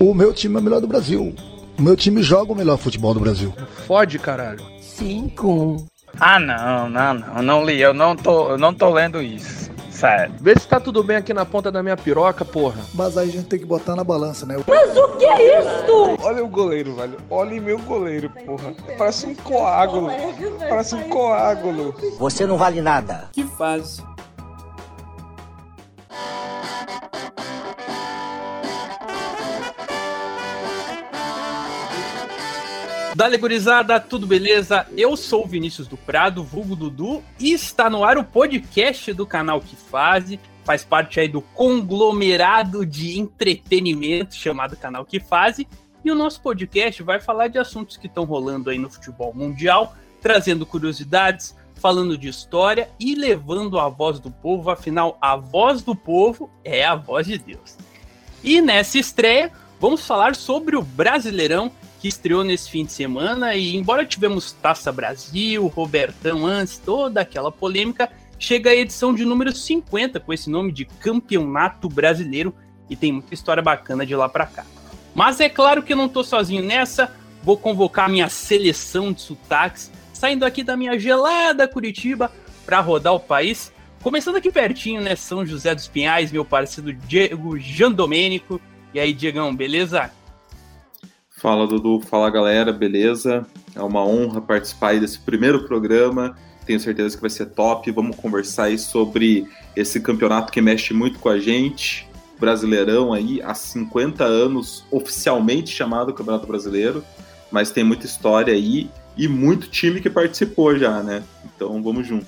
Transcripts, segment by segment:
O meu time é o melhor do Brasil. O meu time joga o melhor futebol do Brasil. Fode, caralho. Cinco. Ah, não, não, não, não li, eu não tô, eu não tô lendo isso. Sério. Vê se tá tudo bem aqui na ponta da minha piroca, porra. Mas aí a gente tem que botar na balança, né? Olha o goleiro, velho. Olha meu goleiro, porra. Parece um coágulo. Parece um coágulo. Você não vale nada. Que fase. Dale gurizada, tudo beleza? Eu sou o Vinícius do Prado, vulgo Dudu, e está no ar o podcast do canal Que Faz, faz parte aí do conglomerado de entretenimento chamado Canal Que Faz, e o nosso podcast vai falar de assuntos que estão rolando aí no futebol mundial, trazendo curiosidades, falando de história e levando a voz do povo, afinal, a voz do povo é a voz de Deus. E nessa estreia, vamos falar sobre o Brasileirão que estreou nesse fim de semana e embora tivemos Taça Brasil, Robertão antes, toda aquela polêmica, chega a edição de número 50 com esse nome de Campeonato Brasileiro e tem muita história bacana de lá para cá. Mas é claro que eu não tô sozinho nessa, vou convocar minha seleção de sotaques, saindo aqui da minha gelada Curitiba para rodar o país. Começando aqui pertinho, né, São José dos Pinhais, meu parceiro Diego Jandomênico. E aí, Diegão, beleza? Fala Dudu, fala galera, beleza? É uma honra participar desse primeiro programa. Tenho certeza que vai ser top. Vamos conversar aí sobre esse campeonato que mexe muito com a gente. Brasileirão aí, há 50 anos, oficialmente chamado Campeonato Brasileiro, mas tem muita história aí e muito time que participou já, né? Então vamos junto.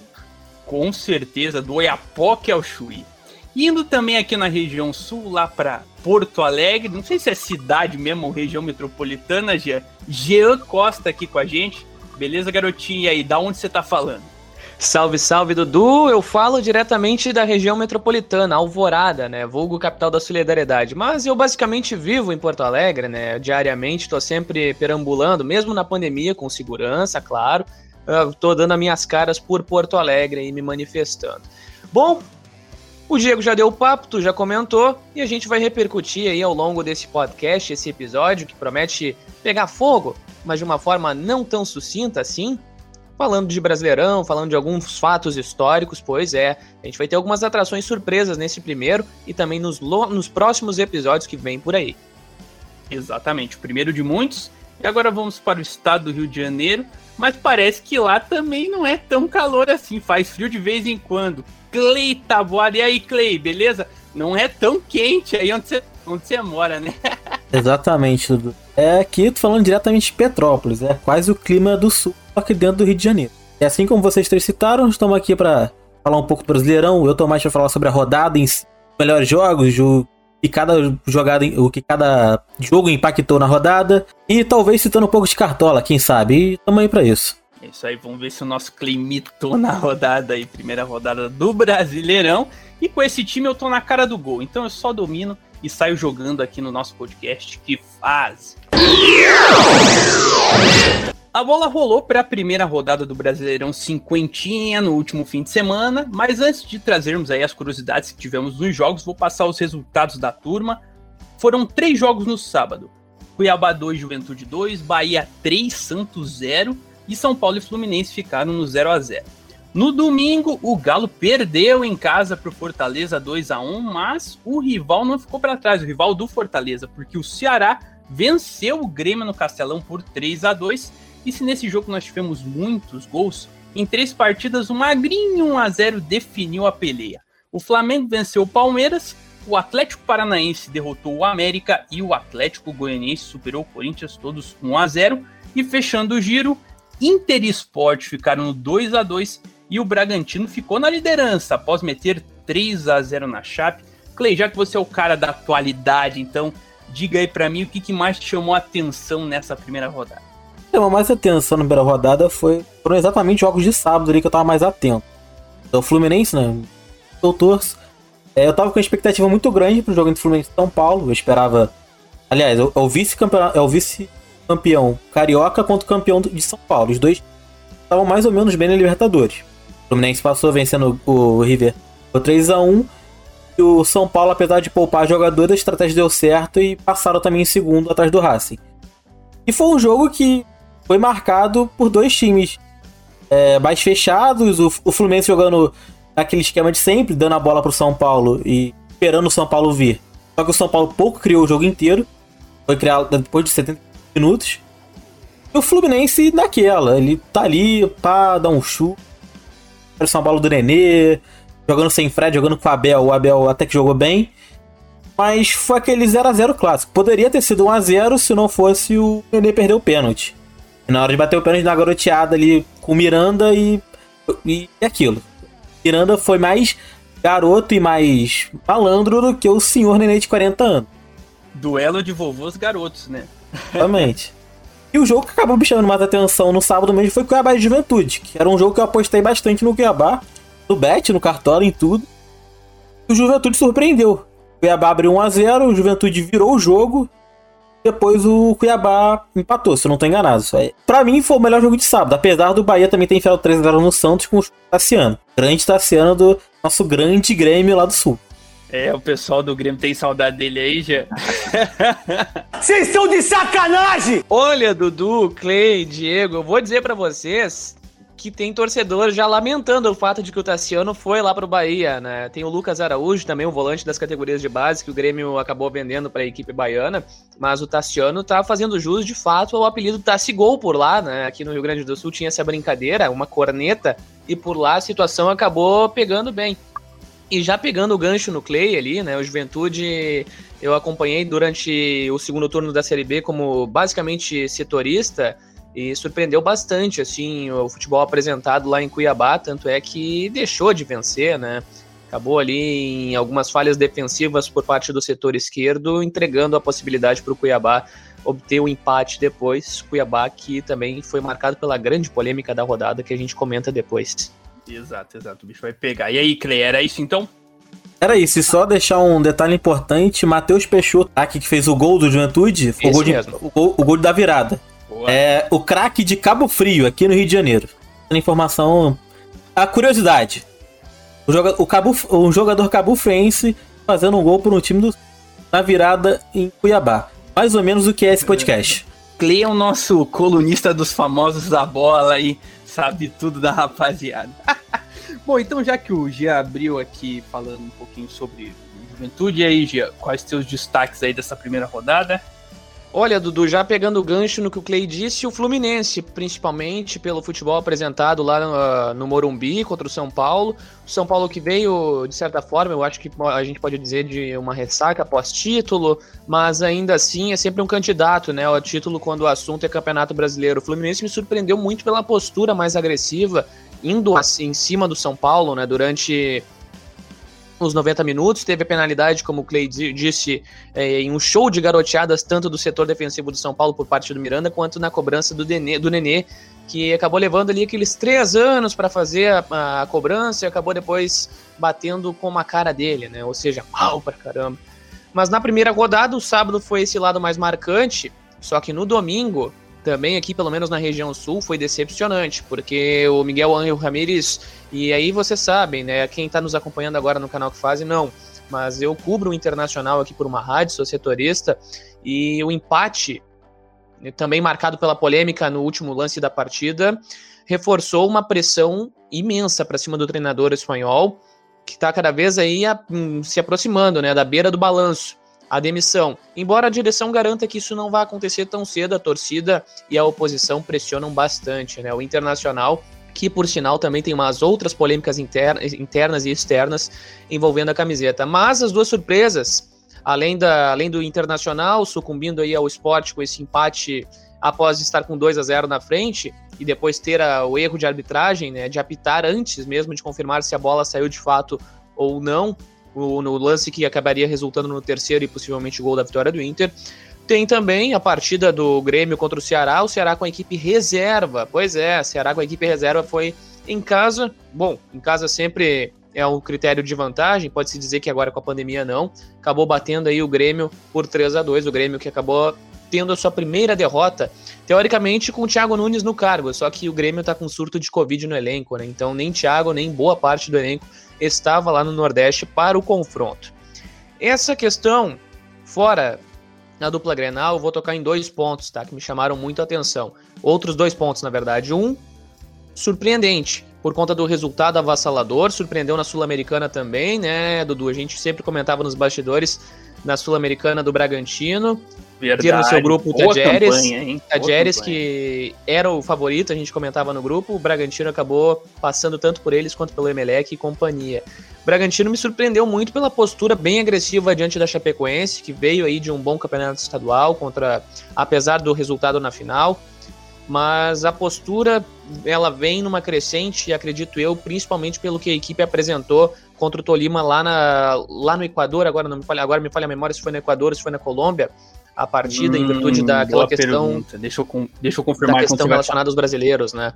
Com certeza, do Oiapoque ao Chuí. Indo também aqui na região sul, lá para Porto Alegre, não sei se é cidade mesmo ou região metropolitana, Jean. Jean Costa aqui com a gente. Beleza, garotinho? E aí, da onde você tá falando? Salve, salve, Dudu! Eu falo diretamente da região metropolitana, Alvorada, né? Vulgo capital da solidariedade. Mas eu basicamente vivo em Porto Alegre, né? Diariamente, tô sempre perambulando, mesmo na pandemia, com segurança, claro. Eu tô dando as minhas caras por Porto Alegre e me manifestando. Bom, o Diego já deu o papo, tu já comentou, e a gente vai repercutir aí ao longo desse podcast, esse episódio que promete pegar fogo, mas de uma forma não tão sucinta assim, falando de Brasileirão, falando de alguns fatos históricos, pois é, a gente vai ter algumas atrações surpresas nesse primeiro e também nos, nos próximos episódios que vêm por aí. Exatamente, o primeiro de muitos. E agora vamos para o estado do Rio de Janeiro, mas parece que lá também não é tão calor assim, faz frio de vez em quando. Clay Taboada. E aí, Clay, beleza? Não é tão quente aí onde você, onde você mora, né? Exatamente, Dudu. É aqui, tô falando diretamente de Petrópolis, é quase o clima do sul, aqui dentro do Rio de Janeiro. E assim como vocês três citaram, estamos aqui para falar um pouco do Brasileirão. Eu tô mais para falar sobre a rodada em si, melhores jogos, o que cada jogada, o que cada jogo impactou na rodada e talvez citando um pouco de cartola, quem sabe. E estamos aí para isso. É isso aí, vamos ver se o nosso climitou na rodada aí, primeira rodada do Brasileirão. E com esse time eu tô na cara do gol, então eu só domino e saio jogando aqui no nosso podcast que faz. A bola rolou para a primeira rodada do Brasileirão cinquentinha no último fim de semana, mas antes de trazermos aí as curiosidades que tivemos nos jogos, vou passar os resultados da turma. Foram três jogos no sábado. Cuiabá 2, Juventude 2, Bahia 3, Santos 0 e São Paulo e Fluminense ficaram no 0 a 0 No domingo, o Galo perdeu em casa para o Fortaleza 2 a 1 mas o rival não ficou para trás, o rival do Fortaleza, porque o Ceará venceu o Grêmio no Castelão por 3 a 2 e se nesse jogo nós tivemos muitos gols, em três partidas o magrinho 1 a 0 definiu a peleia. O Flamengo venceu o Palmeiras, o Atlético Paranaense derrotou o América e o Atlético Goianiense superou o Corinthians todos 1 a 0 e fechando o giro, Inter e Sport ficaram no 2 a 2 e o Bragantino ficou na liderança após meter 3 a 0 na Chape. Clay, já que você é o cara da atualidade, então diga aí para mim o que, que mais te chamou a atenção nessa primeira rodada. Chamou mais atenção na primeira rodada foi, foram exatamente jogos de sábado ali que eu tava mais atento. Então, o Fluminense, né? Eu. É, eu tava com uma expectativa muito grande pro jogo entre Fluminense e São Paulo. Eu esperava. Aliás, é o vice-campeão. É o vice carioca contra o campeão de São Paulo. Os dois estavam mais ou menos bem na Libertadores. Fluminense passou vencendo o River por 3 a 1 E E o São Paulo, apesar de poupar jogadores, a estratégia deu certo e passaram também em segundo atrás do Racing. E foi um jogo que foi marcado por dois times é, mais fechados, o, o Fluminense jogando naquele esquema de sempre, dando a bola pro São Paulo e esperando o São Paulo vir. Só que o São Paulo pouco criou o jogo inteiro. Foi criado depois de 70 minutos. E o Fluminense naquela, ele tá ali, pá, dá um chute. São Paulo do Nenê, jogando sem Fred, jogando com o Abel. O Abel até que jogou bem. Mas foi aquele 0x0 clássico. Poderia ter sido 1x0 se não fosse o Nenê perder o pênalti. E na hora de bater o pênalti na garoteada ali com o Miranda e, e aquilo. Miranda foi mais garoto e mais malandro do que o senhor Nenê de 40 anos. Duelo de vovôs garotos, né? Exatamente. E o jogo que acabou me chamando mais atenção no sábado mesmo foi Cuiabá de Juventude, que era um jogo que eu apostei bastante no Cuiabá, no bet, no cartola, em tudo. E o Juventude surpreendeu. O Cuiabá abriu 1x0, o Juventude virou o jogo, depois o Cuiabá empatou, se eu não tô enganado. Pra mim foi o melhor jogo de sábado, apesar do Bahia também ter enfiado 3x0 no Santos com o Tassiano. Grande Tassiano do nosso grande Grêmio lá do Sul. É, o pessoal do Grêmio tem saudade dele aí, já. Vocês estão de sacanagem! Olha, Dudu, Clay, Diego, eu vou dizer para vocês que tem torcedor já lamentando o fato de que o Tassiano foi lá pro Bahia, né? Tem o Lucas Araújo, também o volante das categorias de base, que o Grêmio acabou vendendo para a equipe baiana, mas o Tassiano tá fazendo jus de fato ao apelido Tassigol por lá, né? Aqui no Rio Grande do Sul tinha essa brincadeira, uma corneta, e por lá a situação acabou pegando bem. E já pegando o gancho no Clay ali, né? O Juventude eu acompanhei durante o segundo turno da Série B como basicamente setorista e surpreendeu bastante assim o futebol apresentado lá em Cuiabá, tanto é que deixou de vencer, né? Acabou ali em algumas falhas defensivas por parte do setor esquerdo, entregando a possibilidade para o Cuiabá obter o um empate depois. Cuiabá que também foi marcado pela grande polêmica da rodada que a gente comenta depois. Exato, exato. O bicho vai pegar. E aí, Clay, era isso então? Era isso, e só deixar um detalhe importante: Matheus Peixoto, aqui que fez o gol do Juventude, o gol, de, o, gol, o gol, da virada. Boa. É o craque de Cabo Frio, aqui no Rio de Janeiro. Informação. A curiosidade: o, joga, o, Cabo, o jogador cabufrense fazendo um gol por um time do, na virada em Cuiabá. Mais ou menos o que é esse podcast. Clay é o nosso colunista dos famosos da bola aí sabe tudo da rapaziada. Bom, então já que o Gia abriu aqui falando um pouquinho sobre juventude, e aí, Gia, quais teus destaques aí dessa primeira rodada? Olha, Dudu, já pegando o gancho no que o Clay disse, o Fluminense, principalmente pelo futebol apresentado lá no, no, Morumbi contra o São Paulo. O São Paulo que veio, de certa forma, eu acho que a gente pode dizer de uma ressaca pós-título, mas ainda assim é sempre um candidato, né, ao título quando o assunto é Campeonato Brasileiro. O Fluminense me surpreendeu muito pela postura mais agressiva, indo assim em cima do São Paulo, né, durante nos 90 minutos. Teve a penalidade, como o Clay disse, é, em um show de garoteadas, tanto do setor defensivo do São Paulo por parte do Miranda, quanto na cobrança do, Denê, do Nenê, que acabou levando ali aqueles três anos para fazer a, a, cobrança e acabou depois batendo com a cara dele, né? Ou seja, mal pra caramba. Mas na primeira rodada, o sábado foi esse lado mais marcante, só que no domingo também aqui, pelo menos na região sul, foi decepcionante, porque o Miguel Angel Ramírez, e aí vocês sabem, né, quem está nos acompanhando agora no canal que fazem, não, mas eu cubro o Internacional aqui por uma rádio, sou setorista, e o empate, também marcado pela polêmica no último lance da partida, reforçou uma pressão imensa para cima do treinador espanhol, que está cada vez aí a, hum, se aproximando, né, da beira do balanço a demissão. Embora a direção garanta que isso não vai acontecer tão cedo, a torcida e a oposição pressionam bastante. Né? O Internacional, que por sinal também tem umas outras polêmicas internas, e externas envolvendo a camiseta. Mas as duas surpresas, além, da, além do Internacional sucumbindo aí ao esporte com esse empate após estar com 2 a 0 na frente e depois ter a, o erro de arbitragem, né, de apitar antes mesmo de confirmar se a bola saiu de fato ou não, o, no lance que acabaria resultando no terceiro e possivelmente gol da vitória do Inter. Tem também a partida do Grêmio contra o Ceará, o Ceará com a equipe reserva. Pois é, Ceará com a equipe reserva foi em casa. Bom, em casa sempre é um critério de vantagem, pode-se dizer que agora com a pandemia não. Acabou batendo aí o Grêmio por 3 a 2 o Grêmio que acabou tendo a sua primeira derrota, teoricamente com o Thiago Nunes no cargo, só que o Grêmio tá com surto de Covid no elenco, né? Então nem Thiago, nem boa parte do elenco estava lá no Nordeste para o confronto. Essa questão, fora na dupla Grenal, eu vou tocar em dois pontos, tá? Que me chamaram muito a atenção. Outros dois pontos, na verdade. Um, surpreendente, por conta do resultado avassalador, surpreendeu na Sul-Americana também, né, Dudu? A gente sempre comentava nos bastidores na Sul-Americana do Bragantino. Verdade. Ter no seu grupo o Tajeres campanha. que era o favorito, a gente comentava no grupo, o Bragantino acabou passando tanto por eles quanto pelo Emelec e companhia. O Bragantino me surpreendeu muito pela postura bem agressiva diante da Chapecoense, que veio aí de um bom campeonato estadual contra, apesar do resultado na final, mas a postura ela vem numa crescente, acredito eu, principalmente pelo que a equipe apresentou contra o Tolima lá, na, lá no Equador, agora não me falha, agora me falha a memória se foi no Equador, se foi na Colômbia, a partida em virtude Hum, daquela questão pergunta. Deixa eu, deixa eu da confirmar quando questão relacionada aos brasileiros, né?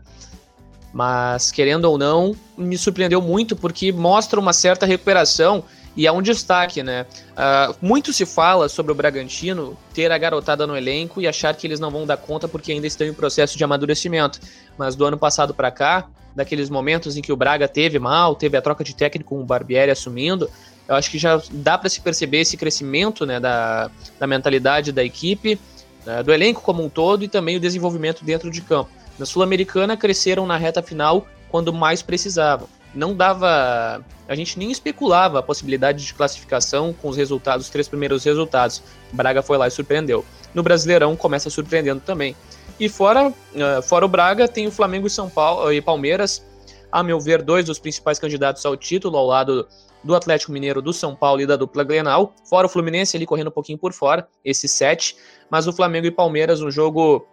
Mas, querendo ou não, me surpreendeu muito porque mostra uma certa recuperação e é um destaque, né? Ah, muito se fala sobre o Bragantino ter a garotada no elenco e achar que eles não vão dar conta porque ainda estão em processo de amadurecimento. Mas do ano passado para cá, daqueles momentos em que o Braga teve mal, teve a troca de técnico com o Barbieri assumindo, eu acho que já dá para se perceber esse crescimento né, da, da mentalidade da equipe, né, do elenco como um todo e também o desenvolvimento dentro de campo. Na Sul-Americana cresceram na reta final quando mais precisavam. Não dava. A gente nem especulava a possibilidade de classificação com os resultados, os três primeiros resultados. Braga foi lá e surpreendeu. No Brasileirão começa surpreendendo também. E fora, eh, fora o Braga, tem o Flamengo e São Paulo e Palmeiras. A meu ver, dois dos principais candidatos ao título, ao lado do Atlético Mineiro, do São Paulo e da dupla Glenal. Fora o Fluminense ali correndo um pouquinho por fora, esses sete. Mas o Flamengo e Palmeiras, um jogo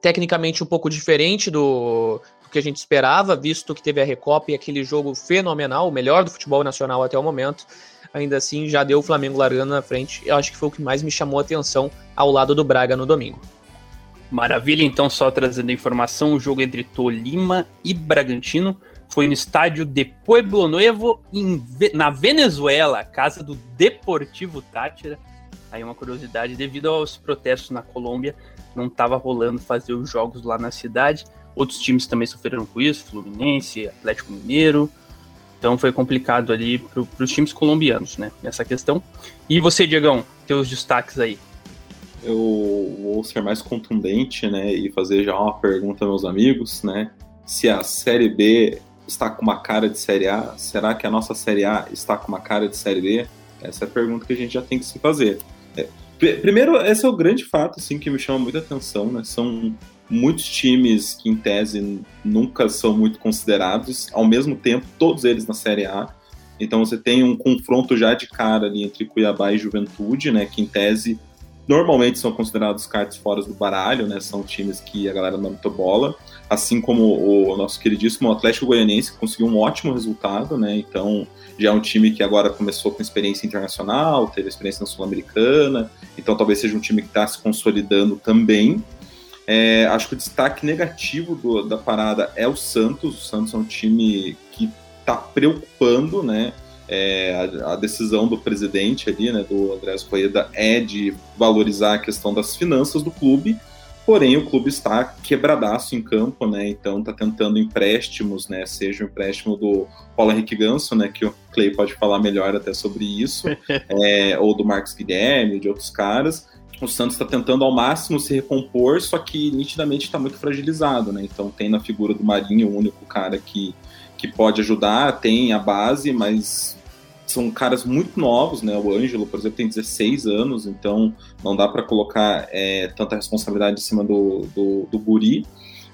tecnicamente um pouco diferente do, do que a gente esperava, visto que teve a Recopa e aquele jogo fenomenal, o melhor do futebol nacional até o momento. Ainda assim, já deu o Flamengo largando na frente. Eu acho que foi o que mais me chamou a atenção ao lado do Braga no domingo. Maravilha, então, só trazendo informação: o jogo entre Tolima e Bragantino foi no estádio de Pueblo Nuevo, em na Venezuela, casa do Deportivo Tátira. Aí uma curiosidade, devido aos protestos na Colômbia, não estava rolando fazer os jogos lá na cidade. Outros times também sofreram com isso, Fluminense, Atlético Mineiro. Então foi complicado ali para os times colombianos, né? Nessa questão. E você, Diegão, teus destaques aí. Eu vou ser mais contundente, né, e fazer já uma pergunta aos meus amigos, né? Se a Série B está com uma cara de Série A, será que a nossa Série A está com uma cara de Série B? Essa é a pergunta que a gente já tem que se fazer. É, pr- primeiro, esse é o grande fato, assim, que me chama muita atenção, né? São muitos times que, em tese, nunca são muito considerados, ao mesmo tempo, todos eles na Série A. Então você tem um confronto já de cara ali entre Cuiabá e Juventude, né? Que, em tese, normalmente são considerados cartas fora do baralho, né? São times que a galera não muito bola. Assim como o nosso queridíssimo Atlético Goianiense conseguiu um ótimo resultado, né? Então já é um time que agora começou com experiência internacional, teve experiência na Sul-Americana, então talvez seja um time que está se consolidando também. É, acho que o destaque negativo do- da parada é o Santos. O Santos é um time que está preocupando, né? É, a, a decisão do presidente ali, né, do Andrés Coeda, é de valorizar a questão das finanças do clube, porém o clube está quebradaço em campo, né, então está tentando empréstimos, né, seja o empréstimo do Paulo Henrique Ganso, né, que o Clay pode falar melhor até sobre isso, é, ou do Marcos Guilherme, de outros caras, o Santos está tentando ao máximo se recompor, só que nitidamente está muito fragilizado, né, então tem na figura do Marinho o único cara que que pode ajudar, tem a base, mas são caras muito novos, né? O Ângelo, por exemplo, tem 16 anos, então não dá para colocar é, tanta responsabilidade em cima do, do, do Guri.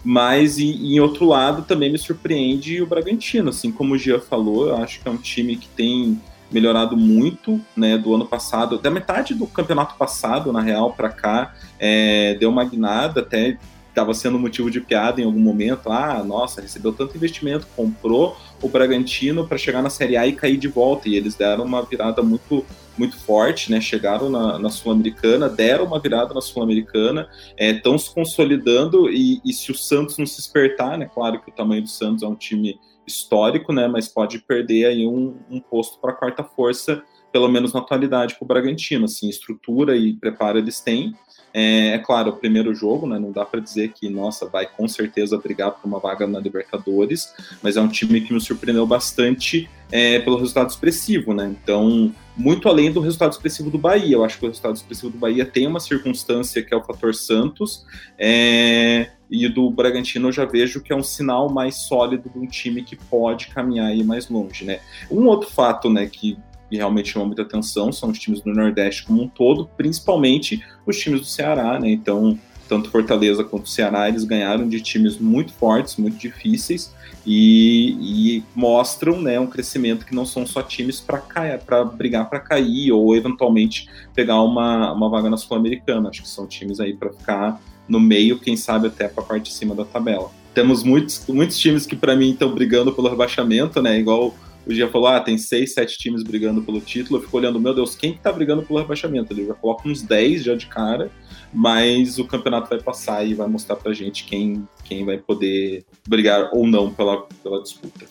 Mas, e, e em outro lado, também me surpreende o Bragantino. Assim como o Gia falou, eu acho que é um time que tem melhorado muito né, do ano passado, da metade do campeonato passado, na real, para cá, é, deu uma guinada, até estava sendo motivo de piada em algum momento. Ah, nossa, recebeu tanto investimento, comprou o Bragantino para chegar na Série A e cair de volta. E eles deram uma virada muito muito forte, né? Chegaram na, na Sul-Americana, deram uma virada na Sul-Americana, estão se consolidando e, e, se o Santos não se despertar, né? Claro que o tamanho do Santos é um time histórico, né? Mas pode perder aí um, um posto para a quarta força pelo menos na atualidade, para o Bragantino. Assim, estrutura e preparo eles têm. É, é, claro, o primeiro jogo, né, não dá para dizer que, nossa, vai com certeza brigar por uma vaga na Libertadores, mas é um time que me surpreendeu bastante é, pelo resultado expressivo, né? Então, muito além do resultado expressivo do Bahia. Eu acho que o resultado expressivo do Bahia tem uma circunstância que é o fator Santos, é, e do Bragantino eu já vejo que é um sinal mais sólido de um time que pode caminhar aí mais longe, né? Um outro fato, né, que que realmente chamam muita atenção são os times do Nordeste como um todo, principalmente os times do Ceará, né? Então, tanto Fortaleza quanto Ceará, eles ganharam de times muito fortes, muito difíceis e, e mostram né, um crescimento que não são só times para brigar para cair ou eventualmente pegar uma, uma vaga na Sul-Americana. Acho que são times aí para ficar no meio, quem sabe até para a parte de cima da tabela. Temos muitos, muitos times que para mim estão brigando pelo rebaixamento, né? Igual o dia falou, ah, tem seis, sete times brigando pelo título, eu fico olhando, meu Deus, quem que tá brigando pelo rebaixamento? Ele já coloca uns 10 já de cara, mas o campeonato vai passar e vai mostrar pra gente quem, quem vai poder brigar ou não pela, pela disputa.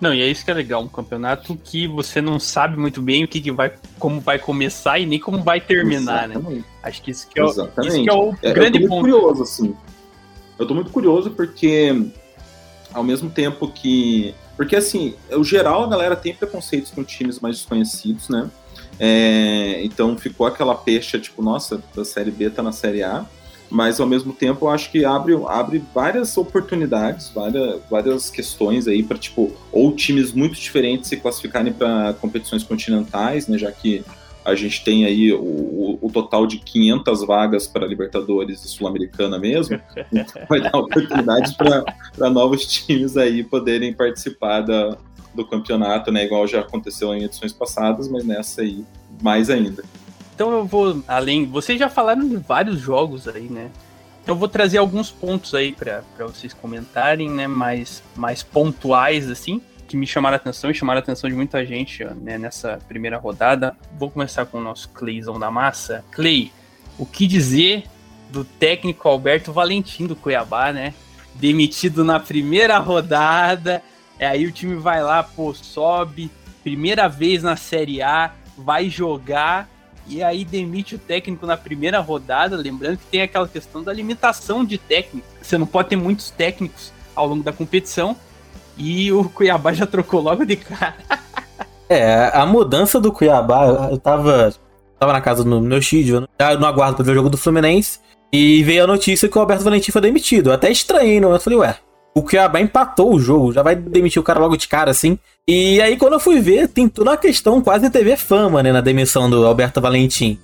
Não, e é isso que é legal, um campeonato que você não sabe muito bem o que, que vai, como vai começar e nem como vai terminar, né? Exatamente. né? Acho que isso que é, isso que é o é, grande eu tô muito curioso, assim. Eu tô muito curioso porque ao mesmo tempo que porque, assim, o geral, a galera tem preconceitos com times mais desconhecidos, né? É, então ficou aquela pecha, tipo, nossa, da Série B tá na Série A, mas ao mesmo tempo eu acho que abre, abre várias oportunidades, várias, várias questões aí para, tipo, ou times muito diferentes se classificarem para competições continentais, né? Já que a gente tem aí o, o total de 500 vagas para Libertadores e Sul-Americana mesmo, então vai dar oportunidades para novos times aí poderem participar da, do campeonato, né? Igual já aconteceu em edições passadas, mas nessa aí mais ainda. Então eu vou além. Vocês já falaram de vários jogos aí, né? Então eu vou trazer alguns pontos aí para vocês comentarem, né? Mais, mais pontuais assim que me chamaram a atenção e chamaram a atenção de muita gente né, nessa primeira rodada. Vou começar com o nosso Clayzão da massa. Clay, o que dizer do técnico Alberto Valentim do Cuiabá, né? Demitido na primeira rodada. É, aí o time vai lá, pô, sobe, primeira vez na Série A, vai jogar e aí demite o técnico na primeira rodada. Lembrando que tem aquela questão da limitação de técnico. Você não pode ter muitos técnicos ao longo da competição. E o Cuiabá já trocou logo de cara. é, a mudança do Cuiabá, eu tava, tava na casa do meu Chidio, eu não aguardo pra ver o jogo do Fluminense. E veio a notícia que o Alberto Valentim foi demitido. Eu até estranhei, não? Eu falei, ué, o Cuiabá empatou o jogo, já vai demitir o cara logo de cara assim. E aí, quando eu fui ver, tem toda uma questão quase TV fama, né, na demissão do Alberto Valentim.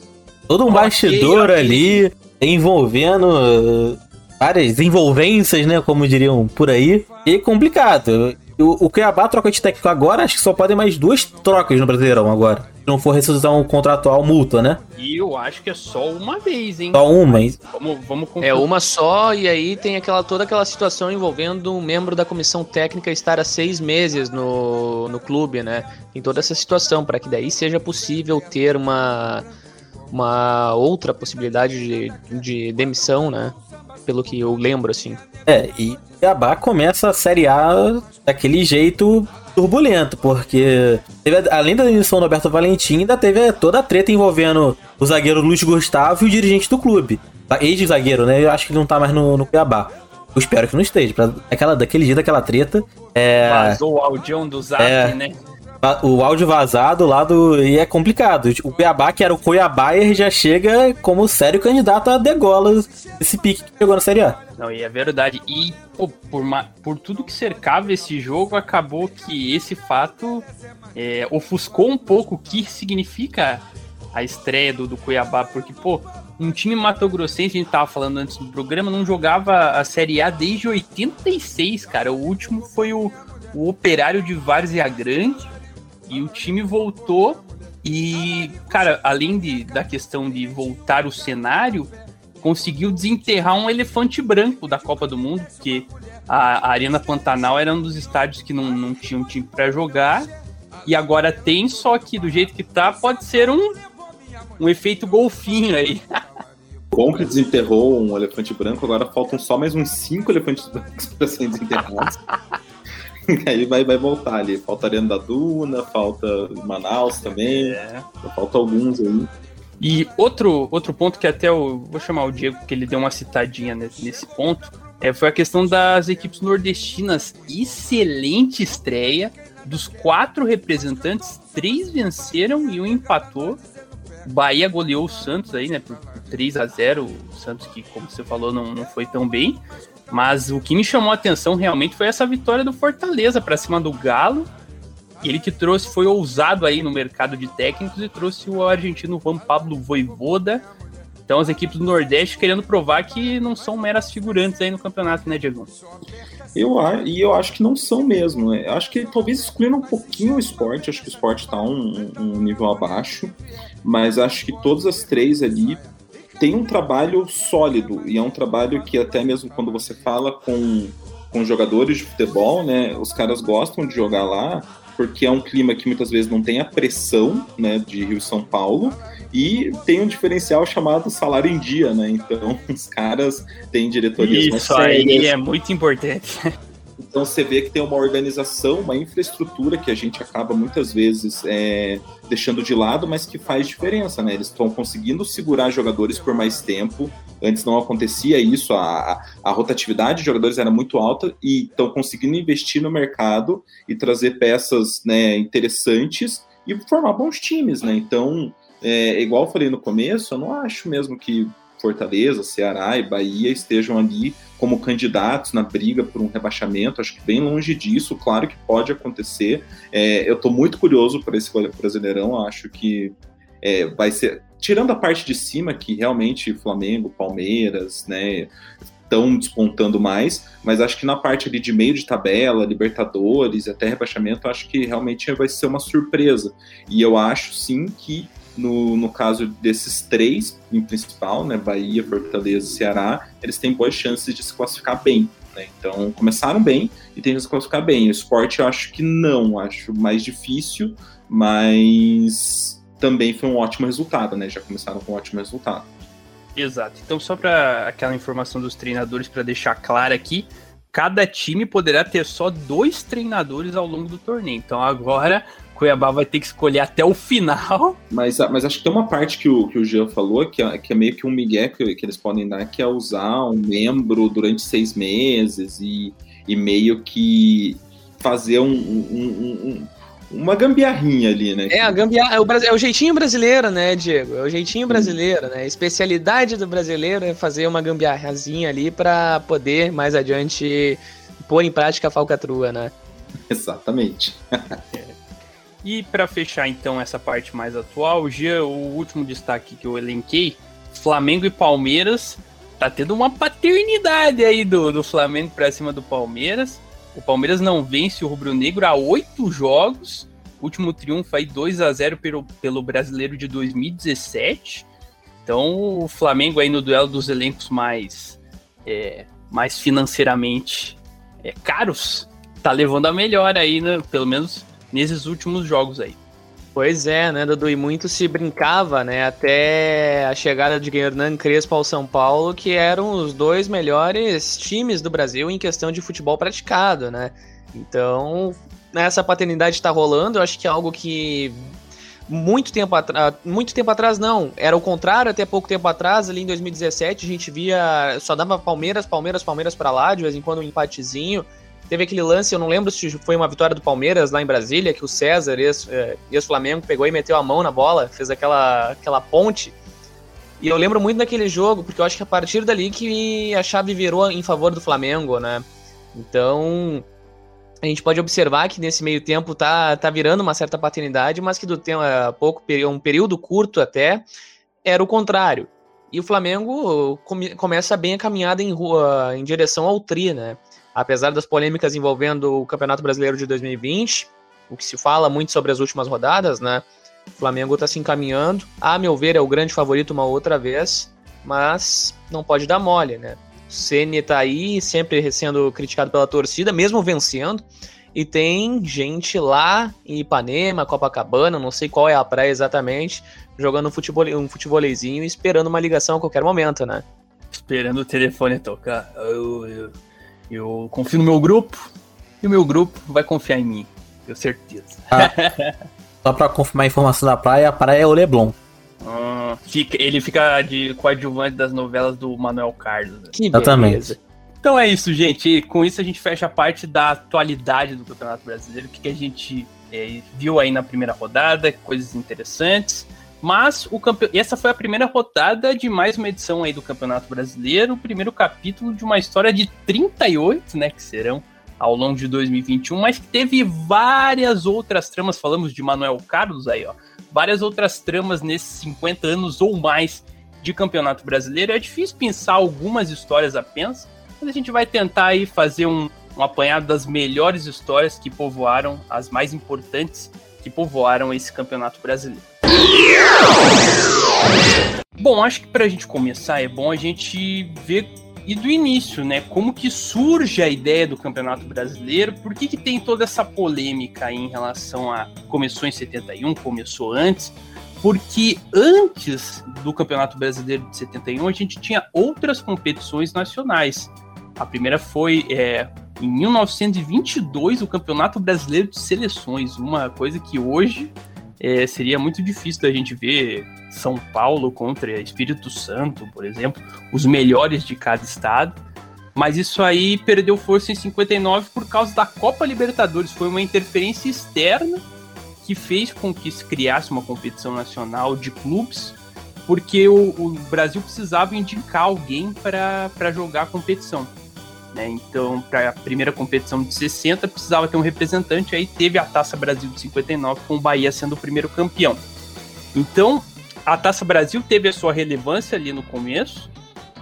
Todo um okay, bastidor okay. ali envolvendo várias envolvências, né? Como diriam por aí. E complicado. O, o Cuiabá troca de técnico agora, acho que só podem mais duas trocas no Brasileirão agora. Se não for um contratual multa, né? E eu acho que é só uma vez, hein? Só uma, hein? Vamos, vamos É uma só, e aí tem aquela, toda aquela situação envolvendo um membro da comissão técnica estar há seis meses no, no clube, né? Tem toda essa situação, para que daí seja possível ter uma, uma outra possibilidade de, de demissão, né? Pelo que eu lembro, assim. É, e Cuiabá começa a Série A daquele jeito turbulento, porque teve, além da demissão do Alberto Valentim, ainda teve toda a treta envolvendo o zagueiro Luiz Gustavo e o dirigente do clube. Ex-zagueiro, né? Eu acho que ele não tá mais no, no Cuiabá. Eu espero que não esteja. Pra aquela, daquele jeito, aquela treta. É, Vazou o audião do Zap, é, né? O áudio vazado lá do. E é complicado. O Cuiabá, que era o Cuiabá, já chega como sério candidato a degolas esse pique que chegou na Série A. Não, e é verdade. E pô, por, uma, por tudo que cercava esse jogo, acabou que esse fato é, ofuscou um pouco o que significa a estreia do, do Cuiabá, porque, pô, um time matogrossense, a gente tava falando antes do programa, não jogava a Série A desde 86, cara. O último foi o, o Operário de Várzea Grande, e o time voltou e, cara, além de, da questão de voltar o cenário, conseguiu desenterrar um elefante branco da Copa do Mundo, porque a, a Arena Pantanal era um dos estádios que não, não tinha um time para jogar. E agora tem, só que do jeito que tá, pode ser um, um efeito golfinho aí. Bom que desenterrou um elefante branco, agora faltam só mais uns cinco elefantes brancos para serem desenterrados. aí vai, vai voltar ali. Falta Arena da Duna, falta Manaus também. É. Falta alguns aí. E outro, outro ponto que até eu vou chamar o Diego, que ele deu uma citadinha nesse, nesse ponto, é, foi a questão das equipes nordestinas. Excelente estreia. Dos quatro representantes, três venceram e um empatou. Bahia goleou o Santos aí, né, por, por 3 a 0 O Santos, que, como você falou, não, não foi tão bem. Mas o que me chamou a atenção realmente foi essa vitória do Fortaleza para cima do Galo. Ele que trouxe, foi ousado aí no mercado de técnicos e trouxe o argentino Juan Pablo Voivoda. Então as equipes do Nordeste querendo provar que não são meras figurantes aí no campeonato, né, Diego? Eu, e eu acho que não são mesmo. Eu acho que talvez excluindo um pouquinho o esporte, acho que o esporte está um, um nível abaixo, mas acho que todas as três ali tem um trabalho sólido e é um trabalho que até mesmo quando você fala com, com jogadores de futebol, né, os caras gostam de jogar lá porque é um clima que muitas vezes não tem a pressão, né, de Rio e São Paulo e tem um diferencial chamado salário em dia, né? Então os caras têm diretorias Isso aí é muito importante. Então você vê que tem uma organização, uma infraestrutura que a gente acaba muitas vezes é, deixando de lado, mas que faz diferença, né? Eles estão conseguindo segurar jogadores por mais tempo. Antes não acontecia isso, a, a rotatividade de jogadores era muito alta e estão conseguindo investir no mercado e trazer peças né, interessantes e formar bons times, né? Então, é, igual eu falei no começo, eu não acho mesmo que Fortaleza, Ceará e Bahia estejam ali como candidatos na briga por um rebaixamento. Acho que bem longe disso, claro que pode acontecer. É, eu estou muito curioso para esse Brasileirão, acho que é, vai ser. Tirando a parte de cima, que realmente Flamengo, Palmeiras, né, estão despontando mais, mas acho que na parte ali de meio de tabela, Libertadores até rebaixamento, acho que realmente vai ser uma surpresa. E eu acho sim que no, no caso desses três, em principal, né, Bahia, Fortaleza e Ceará, eles têm boas chances de se classificar bem. Né? Então, começaram bem e tem que se classificar bem. O esporte eu acho que não, acho mais difícil, mas também foi um ótimo resultado, né? Já começaram com um ótimo resultado. Exato. Então, só para aquela informação dos treinadores, para deixar claro aqui, cada time poderá ter só dois treinadores ao longo do torneio. Então, agora Cuiabá vai ter que escolher até o final. Mas, mas acho que tem uma parte que o, que o Jean falou que é, que é meio que um migué que, que eles podem dar, que é usar um membro durante seis meses e, e meio que fazer um, um, um uma gambiarrinha ali, né? É, a gambiarra, é o, é o jeitinho brasileiro, né, Diego? É o jeitinho brasileiro, né? A especialidade do brasileiro é fazer uma gambiarrazinha ali para poder mais adiante pôr em prática a falcatrua, né? Exatamente. E para fechar então essa parte mais atual, o último destaque que eu elenquei, Flamengo e Palmeiras, tá tendo uma paternidade aí do, do Flamengo para cima do Palmeiras. O Palmeiras não vence o rubro-negro há oito jogos. Último triunfo aí 2 a 0 pelo, pelo Brasileiro de 2017. Então o Flamengo aí no duelo dos elencos mais, é, mais financeiramente é, caros, tá levando a melhor aí, né? Pelo menos nesses últimos jogos aí. Pois é, né, Dudu? E muito se brincava, né, até a chegada de Hernan Crespo ao São Paulo, que eram os dois melhores times do Brasil em questão de futebol praticado, né? Então, essa paternidade está rolando, eu acho que é algo que muito tempo muito tempo atrás não, era o contrário, até pouco tempo atrás, ali em 2017, a gente via, só dava Palmeiras, Palmeiras, Palmeiras para lá, de vez em quando um empatezinho, Teve aquele lance, eu não lembro se foi uma vitória do Palmeiras lá em Brasília, que o César, é, ex-Flamengo, pegou e meteu a mão na bola, fez aquela, aquela ponte. E eu lembro muito daquele jogo, porque eu acho que a partir dali que a chave virou em favor do Flamengo, né? Então, a gente pode observar que nesse meio tempo tá, tá virando uma certa paternidade, mas que do tempo, é, pouco, um período curto até, era o contrário. E o Flamengo come, começa bem a caminhada em, rua, em direção ao tri, né? Apesar das polêmicas envolvendo o Campeonato Brasileiro de 2020, o que se fala muito sobre as últimas rodadas, né? O Flamengo está se encaminhando. A meu ver, é o grande favorito uma outra vez, mas não pode dar mole, né? O Ceni está aí, sempre sendo criticado pela torcida, mesmo vencendo. E tem gente lá em Ipanema, Copacabana, não sei qual é a praia exatamente, jogando um, futebol, um futebolzinho e esperando uma ligação a qualquer momento, né? Esperando o telefone tocar. Eu, eu eu confio no meu grupo. E o meu grupo vai confiar em mim, tenho certeza. Ah, só pra confirmar a informação da praia, a praia é o Leblon. Ah, fica, ele fica de coadjuvante das novelas do Manuel Carlos. né? Que Exatamente. beleza. Então é isso, gente. E com isso a gente fecha a parte da atualidade do Campeonato Brasileiro, o que, que a gente é, viu aí na primeira rodada, coisas interessantes. Mas o campe... essa foi a primeira rodada de mais uma edição aí do Campeonato Brasileiro, o primeiro capítulo de uma história de 38, né, que serão ao longo de 2021, mas que teve várias outras tramas, falamos de Manuel Carlos aí, ó, várias outras tramas nesses 50 anos ou mais de Campeonato Brasileiro. É difícil pensar algumas histórias apenas, mas a gente vai tentar aí fazer um, um apanhado das melhores histórias que povoaram, as mais importantes que povoaram esse Campeonato Brasileiro. Bom, acho que pra gente começar é bom a gente ver e do início, né? Como que surge a ideia do Campeonato Brasileiro? Por que, que tem toda essa polêmica em relação a começou em 71, começou antes? Porque antes do Campeonato Brasileiro de 71, a gente tinha outras competições nacionais. A primeira foi é, em 1922, o Campeonato Brasileiro de Seleções, uma coisa que hoje é, seria muito difícil da gente ver São Paulo contra Espírito Santo, por exemplo, os melhores de cada estado. Mas isso aí perdeu força em 59 por causa da Copa Libertadores. Foi uma interferência externa que fez com que se criasse uma competição nacional de clubes, porque o, o Brasil precisava indicar alguém para jogar a competição. Né? Então, para a primeira competição de 60, precisava ter um representante, aí teve a Taça Brasil de 59, com o Bahia sendo o primeiro campeão. Então, a Taça Brasil teve a sua relevância ali no começo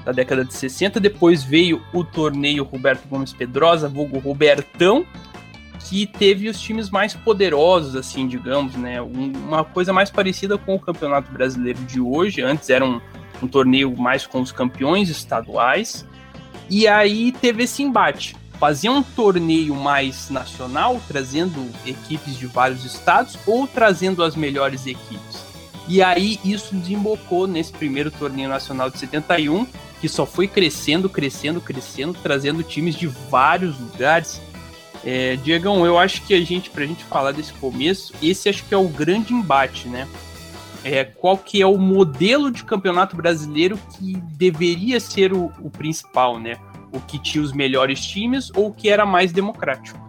da década de 60, depois veio o torneio Roberto Gomes Pedrosa, vulgo Robertão, que teve os times mais poderosos, assim, digamos, né? Um- uma coisa mais parecida com o Campeonato Brasileiro de hoje. Antes era um, um torneio mais com os campeões estaduais. E aí teve esse embate. Fazer um torneio mais nacional, trazendo equipes de vários estados, ou trazendo as melhores equipes. E aí isso desembocou nesse primeiro torneio nacional de 71, que só foi crescendo, crescendo, crescendo, trazendo times de vários lugares. É, Diegão, eu acho que a gente, pra gente falar desse começo, esse acho que é o grande embate, né? É, qual que é o modelo de campeonato brasileiro que deveria ser o, o principal, né? O que tinha os melhores times ou o que era mais democrático?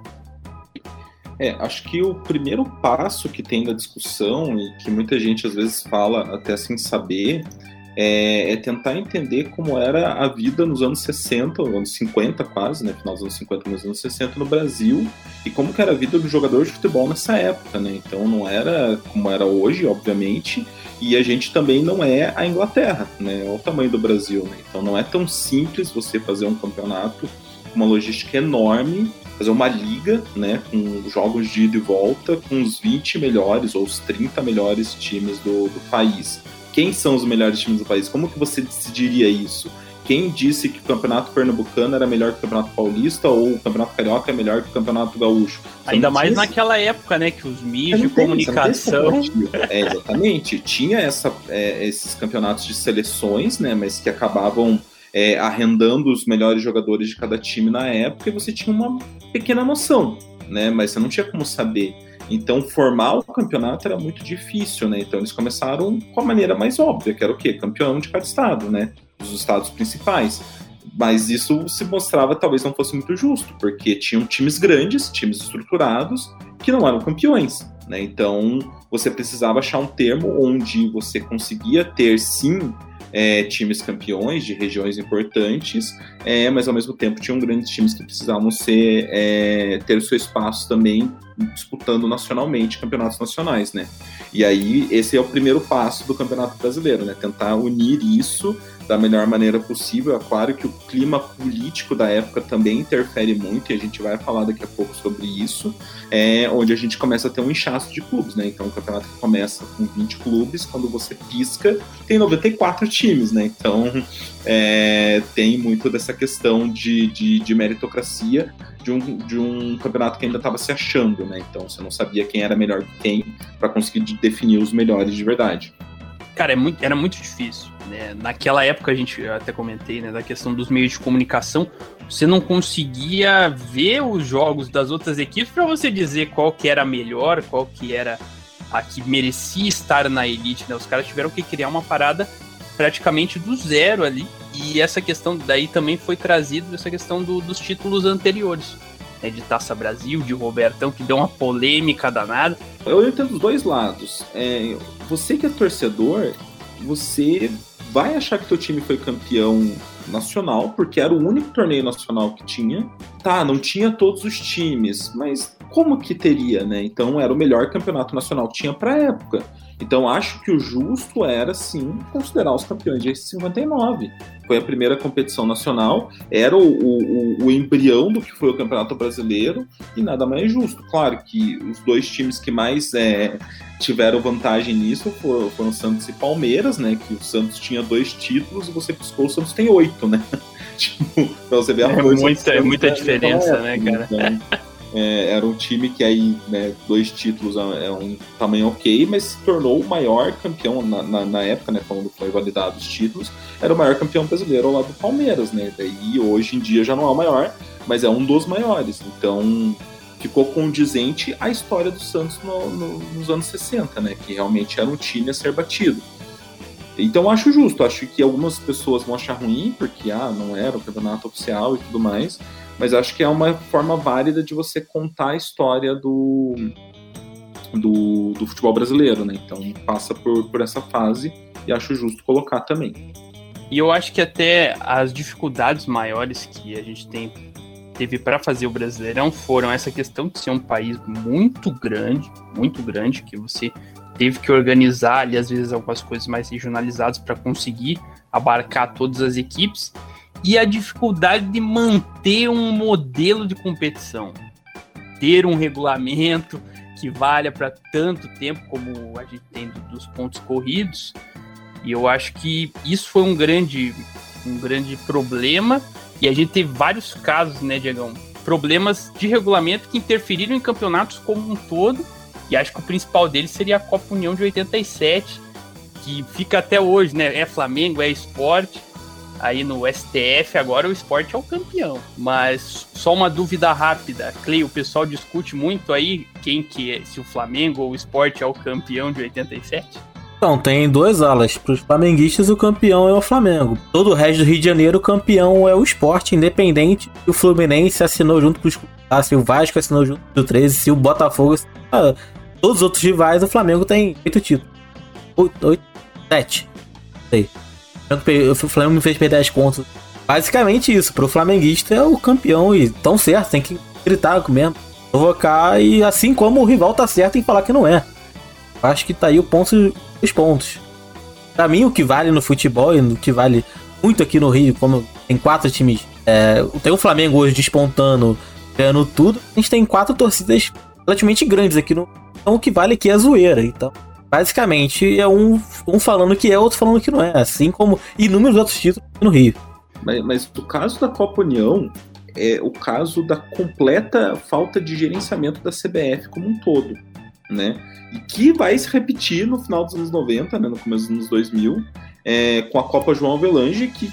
É, acho que o primeiro passo que tem da discussão e que muita gente às vezes fala até sem saber é, é tentar entender como era a vida nos anos 60, anos 50 quase, né, final dos anos 50, nos anos 60 no Brasil e como era a vida do jogador de futebol nessa época, né? Então não era como era hoje, obviamente, e a gente também não é a Inglaterra, né? O tamanho do Brasil, né? Então não é tão simples você fazer um campeonato uma logística enorme fazer uma liga, né, com jogos de ida e volta, com os 20 melhores ou os 30 melhores times do, do país. Quem são os melhores times do país? Como que você decidiria isso? Quem disse que o Campeonato Pernambucano era melhor que o Campeonato Paulista ou o Campeonato Carioca é melhor que o Campeonato Gaúcho? Você Ainda mais naquela época, né? Que os você de comunicação. É, exatamente. Tinha essa, é, esses campeonatos de seleções, né? Mas que acabavam é, arrendando os melhores jogadores de cada time na época e você tinha uma pequena noção, né? Mas você não tinha como saber. Então, formar o campeonato era muito difícil, né? Então, eles começaram com a maneira mais óbvia, que era o quê? Campeão de cada estado, né? Dos estados principais. Mas isso se mostrava talvez não fosse muito justo, porque tinham times grandes, times estruturados, que não eram campeões, né? Então, você precisava achar um termo onde você conseguia ter, sim, é, times campeões de regiões importantes, é, mas ao mesmo tempo tinham grandes times que precisavam ser, é, ter o seu espaço também disputando nacionalmente campeonatos nacionais, né? E aí esse é o primeiro passo do Campeonato Brasileiro, né? Tentar unir isso da melhor maneira possível. É claro que o clima político da época também interfere muito, e a gente vai falar daqui a pouco sobre isso, é, onde a gente começa a ter um inchaço de clubes, né? Então o campeonato que começa com 20 clubes, quando você pisca, tem 94 times, né? Então é, tem muito dessa questão de, de, de meritocracia de um, de um campeonato que ainda estava se achando, né? Então você não sabia quem era melhor que quem para conseguir de- definir os melhores de verdade. Cara, é muito, era muito difícil. Né? Naquela época, a gente até comentei, né, da questão dos meios de comunicação, você não conseguia ver os jogos das outras equipes para você dizer qual que era a melhor, qual que era a que merecia estar na elite, né? Os caras tiveram que criar uma parada praticamente do zero ali. E essa questão daí também foi trazido essa questão do, dos títulos anteriores. Né, de Taça Brasil, de Robertão, que deu uma polêmica danada. Eu entendo os dois lados. É, você que é torcedor, você vai achar que teu time foi campeão nacional, porque era o único torneio nacional que tinha. Tá, não tinha todos os times, mas como que teria, né? Então era o melhor campeonato nacional que tinha para época. Então acho que o justo era sim considerar os campeões de 59. Foi a primeira competição nacional, era o, o, o, embrião do que foi o Campeonato Brasileiro e nada mais justo. Claro que os dois times que mais é, tiveram vantagem nisso foram, foram Santos e Palmeiras, né? Que o Santos tinha dois títulos e você piscou, o Santos tem oito, né? tipo, pra você ver a é muita, é muita diferença, né, cara? Então, é, era um time que aí, né, dois títulos é, é um tamanho ok, mas se tornou o maior campeão na, na, na, época, né, quando foi validado os títulos, era o maior campeão brasileiro ao lado do Palmeiras, né? Daí hoje em dia já não é o maior, mas é um dos maiores. Então ficou condizente a história do Santos no, no, nos anos 60, né? Que realmente era um time a ser batido. Então acho justo, acho que algumas pessoas vão achar ruim, porque ah, não era o campeonato oficial e tudo mais, mas acho que é uma forma válida de você contar a história do, do, do futebol brasileiro, né? Então passa por, por essa fase e acho justo colocar também. E eu acho que até as dificuldades maiores que a gente tem teve para fazer o Brasileirão foram essa questão de ser um país muito grande, muito grande, que você teve que organizar ali às vezes algumas coisas mais regionalizadas para conseguir abarcar todas as equipes e a dificuldade de manter um modelo de competição, ter um regulamento que valha para tanto tempo como a gente tem dos pontos corridos. E eu acho que isso foi um grande, um grande problema. E a gente teve vários casos, né, Diegão? Problemas de regulamento que interferiram em campeonatos como um todo. E acho que o principal deles seria a Copa União de 87, que fica até hoje, né? É Flamengo, é esporte aí no STF, agora o esporte é o campeão. Mas só uma dúvida rápida, Clay, o pessoal discute muito aí quem que é, se o Flamengo ou o esporte é o campeão de 87? Então, tem duas alas. Para os flamenguistas, o campeão é o Flamengo. Todo o resto do Rio de Janeiro, o campeão é o esporte, independente. O Fluminense assinou junto com os. Ah, se o Vasco assinou junto com o 13, se o Botafogo. Ah, todos os outros rivais, o Flamengo tem oito títulos. Oito, oito, sete. Sei. O Flamengo me fez perder as contas. Basicamente isso, pro flamenguista é o campeão e tão certo, tem que gritar mesmo, provocar e assim como o rival tá certo em falar que não é. Acho que tá aí o ponto dos pontos. Pra mim, o que vale no futebol e o que vale muito aqui no Rio, como tem quatro times, é, tem o Flamengo hoje despontando, ganhando tudo, a gente tem quatro torcidas relativamente grandes aqui no. Então o que vale aqui é a zoeira. Então, basicamente é um, um falando que é, outro falando que não é, assim como inúmeros outros títulos no Rio. Mas, mas o caso da Copa União é o caso da completa falta de gerenciamento da CBF como um todo, né? E que vai se repetir no final dos anos 90, né, no começo dos anos 2000, é, com a Copa João Avelange, que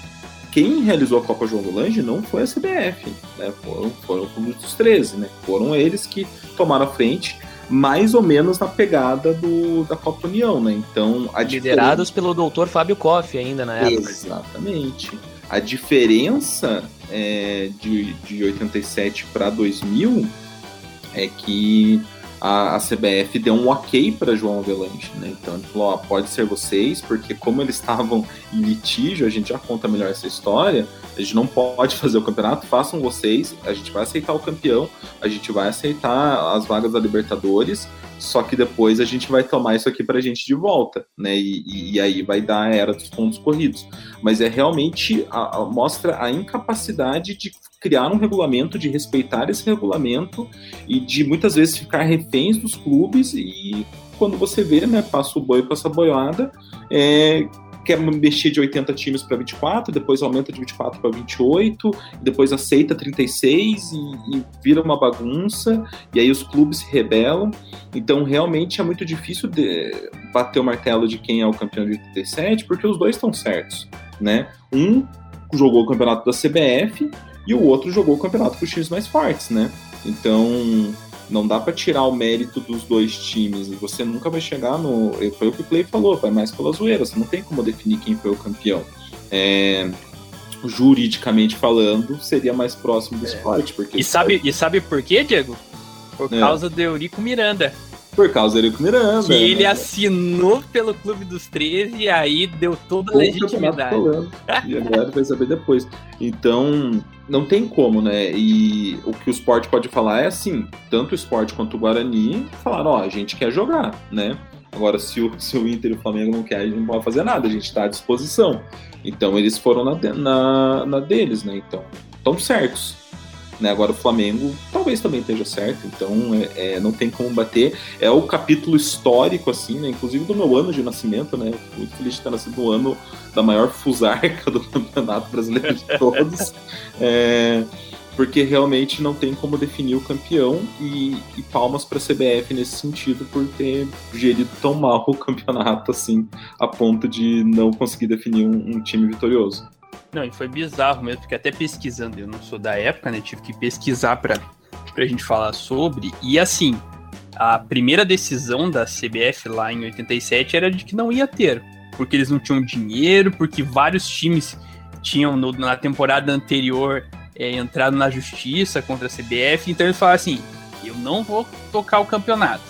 quem realizou a Copa João Avelange não foi a CBF, né? Foram, foram o Clube dos 13, né? Foram eles que tomaram a frente mais ou menos na pegada do, da Copa União, né? Então, a liderados pelo doutor Fábio Koff ainda na época. Exatamente. A diferença é, de, de 87 para 2000 é que a, a, CBF deu um ok para João Avelange, né? Então ele falou: ó, pode ser vocês, porque como eles estavam em litígio, a gente já conta melhor essa história. A gente não pode fazer o campeonato, façam vocês. A gente vai aceitar o campeão, a gente vai aceitar as vagas da Libertadores. Só que depois a gente vai tomar isso aqui pra gente de volta, né? E, e aí vai dar a era dos pontos corridos. Mas é realmente a, a, mostra a incapacidade de criar um regulamento, de respeitar esse regulamento e de muitas vezes ficar reféns dos clubes e quando você vê, né, passa o boi, passa a boiada, é, quer mexer de 80 times para 24, depois aumenta de 24 para 28, depois aceita 36 e, e, vira uma bagunça, e aí os clubes se rebelam. Então, realmente é muito difícil bater o martelo de quem é o campeão de 87, porque os dois estão certos, né? Um jogou o campeonato da CBF e o outro jogou o campeonato com os times mais fortes, né? Então, não dá para tirar o mérito dos dois times. E você nunca vai chegar no. Foi o que o Clay falou, vai mais pela zoeira. Você não tem como definir quem foi o campeão. É, juridicamente falando, seria mais próximo do é. esporte. Porque e, sabe, e sabe por quê, Diego? Por é. causa do Eurico Miranda. Por causa do Eurico Miranda. Que né? ele assinou pelo Clube dos 13 e aí deu toda a legitimidade. e a galera vai saber depois. Então, não tem como, né? E o que o esporte pode falar é assim: tanto o esporte quanto o Guarani falaram, ó, a gente quer jogar, né? Agora, se o, se o Inter e o Flamengo não querem, a gente não pode fazer nada, a gente está à disposição. Então, eles foram na, na, na deles, né? Então, estão certos. Né? Agora o Flamengo talvez também esteja certo, então é, é, não tem como bater. É o capítulo histórico, assim, né? Inclusive do meu ano de nascimento, né? Muito feliz de ter nascido no ano da maior fusarca do Campeonato Brasileiro de todos. É, porque realmente não tem como definir o campeão e, e palmas para a CBF nesse sentido por ter gerido tão mal o campeonato assim a ponto de não conseguir definir um, um time vitorioso. Não, e foi bizarro mesmo, porque até pesquisando, eu não sou da época, né? Tive que pesquisar pra, pra gente falar sobre. E assim, a primeira decisão da CBF lá em 87 era de que não ia ter. Porque eles não tinham dinheiro, porque vários times tinham no, na temporada anterior é, entrado na justiça contra a CBF. Então eles falaram assim: eu não vou tocar o campeonato.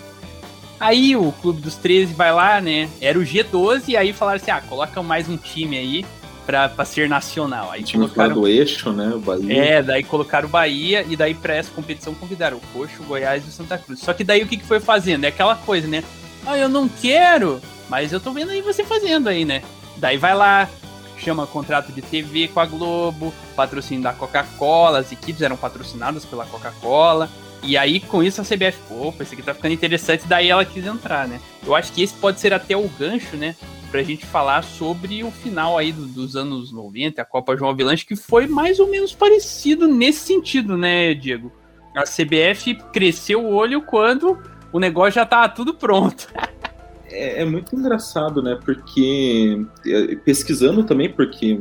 Aí o Clube dos 13 vai lá, né? Era o G12, e aí falaram assim: ah, coloca mais um time aí pra, pra ser nacional. Aí Tinha colocaram do eixo, né? O Bahia. É, daí colocaram o Bahia e daí pra essa competição convidaram o Coxo, o Goiás e o Santa Cruz. Só que daí o que, que foi fazendo? É aquela coisa, né? Ah, eu não quero, mas eu tô vendo aí você fazendo aí, né? Daí vai lá, chama contrato de TV com a Globo, patrocínio da Coca-Cola, as equipes eram patrocinadas pela Coca-Cola. E aí, com isso, a CBF, opa, esse aqui tá ficando interessante, daí ela quis entrar, né? Eu acho que esse pode ser até o gancho, né? Pra gente falar sobre o final aí do, dos anos 90, a Copa João Avelanche, que foi mais ou menos parecido nesse sentido, né, Diego? A CBF cresceu o olho quando o negócio já tava tudo pronto. é, é, muito engraçado, né? Porque é, pesquisando também, porque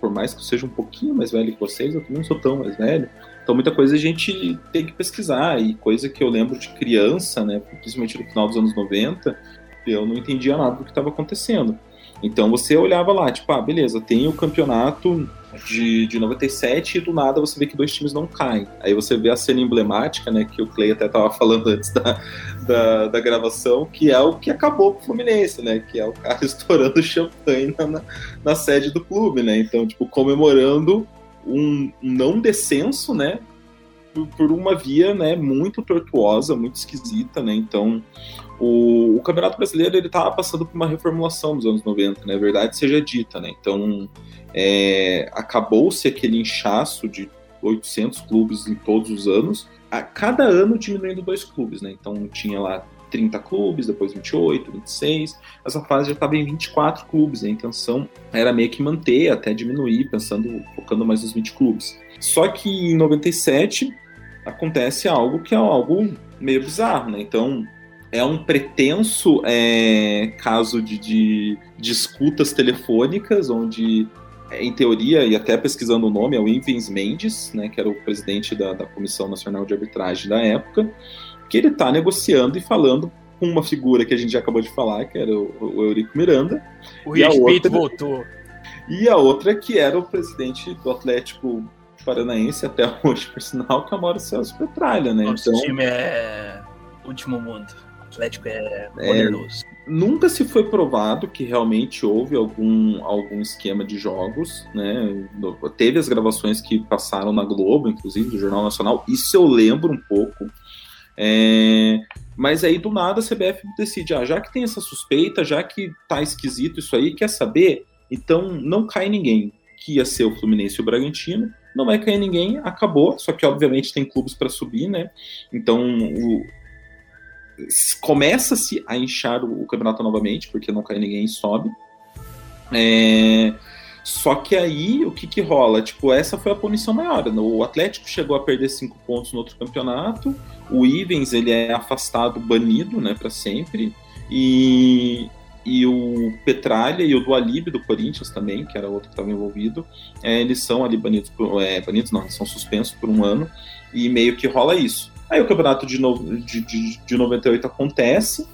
por mais que eu seja um pouquinho mais velho que vocês, eu também não sou tão mais velho. Então muita coisa a gente tem que pesquisar e coisa que eu lembro de criança, né, principalmente no final dos anos 90, eu não entendia nada do que estava acontecendo. Então você olhava lá, tipo, ah, beleza, tem o campeonato de, de 97 e do nada você vê que dois times não caem. Aí você vê a cena emblemática, né, que o Clay até estava falando antes da, da, da, gravação, que é o que acabou com o Fluminense, né, que é o cara estourando champanhe na, na, na sede do clube, né, então, tipo, comemorando um não descenso, né, por, por uma via, né, muito tortuosa, muito esquisita, né, então o, o Campeonato Brasileiro ele estava passando por uma reformulação nos anos 90, né? Verdade seja dita, né? Então é, acabou-se aquele inchaço de 800 clubes em todos os anos, a cada ano diminuindo dois clubes, né? Então tinha lá 30 clubes, depois 28, 26. Essa fase já estava em 24 clubes. A intenção era meio que manter, até diminuir, pensando, focando mais nos 20 clubes. Só que em 97 acontece algo que é algo meio bizarro, né? Então é um pretenso é, caso de, de disputas telefônicas, onde, em teoria, e até pesquisando o nome, é o Ivens Mendes, né, que era o presidente da, da Comissão Nacional de Arbitragem da época, que ele está negociando e falando com uma figura que a gente já acabou de falar, que era o, o Eurico Miranda. O respeito outra, voltou. E a outra que era o presidente do Atlético Paranaense até hoje, por sinal, que é o Mauro Celso Petralha, né? Nosso então, time é último mundo. Atlético é poderoso. É, nunca se foi provado que realmente houve algum, algum esquema de jogos, né? Teve as gravações que passaram na Globo, inclusive, do Jornal Nacional, isso eu lembro um pouco. É, mas aí do nada a CBF decide, ah, já que tem essa suspeita, já que tá esquisito isso aí, quer saber? Então não cai ninguém. Que ia ser o Fluminense e o Bragantino, não vai cair ninguém, acabou. Só que obviamente tem clubes para subir, né? Então o, começa-se a inchar o, campeonato novamente, porque não cai ninguém e sobe. É, só que aí, o que que rola? Tipo, essa foi a punição maior. né? O Atlético chegou a perder cinco pontos no outro campeonato. O Ivens, ele é afastado, banido, né, para sempre. E, e o Petralha e o Dualib do Corinthians também, que era outro que estava envolvido, é, eles são ali banidos, por, é, banidos não, eles são suspensos por um ano. E meio que rola isso. Aí o campeonato de, no, de, de, de 98 acontece.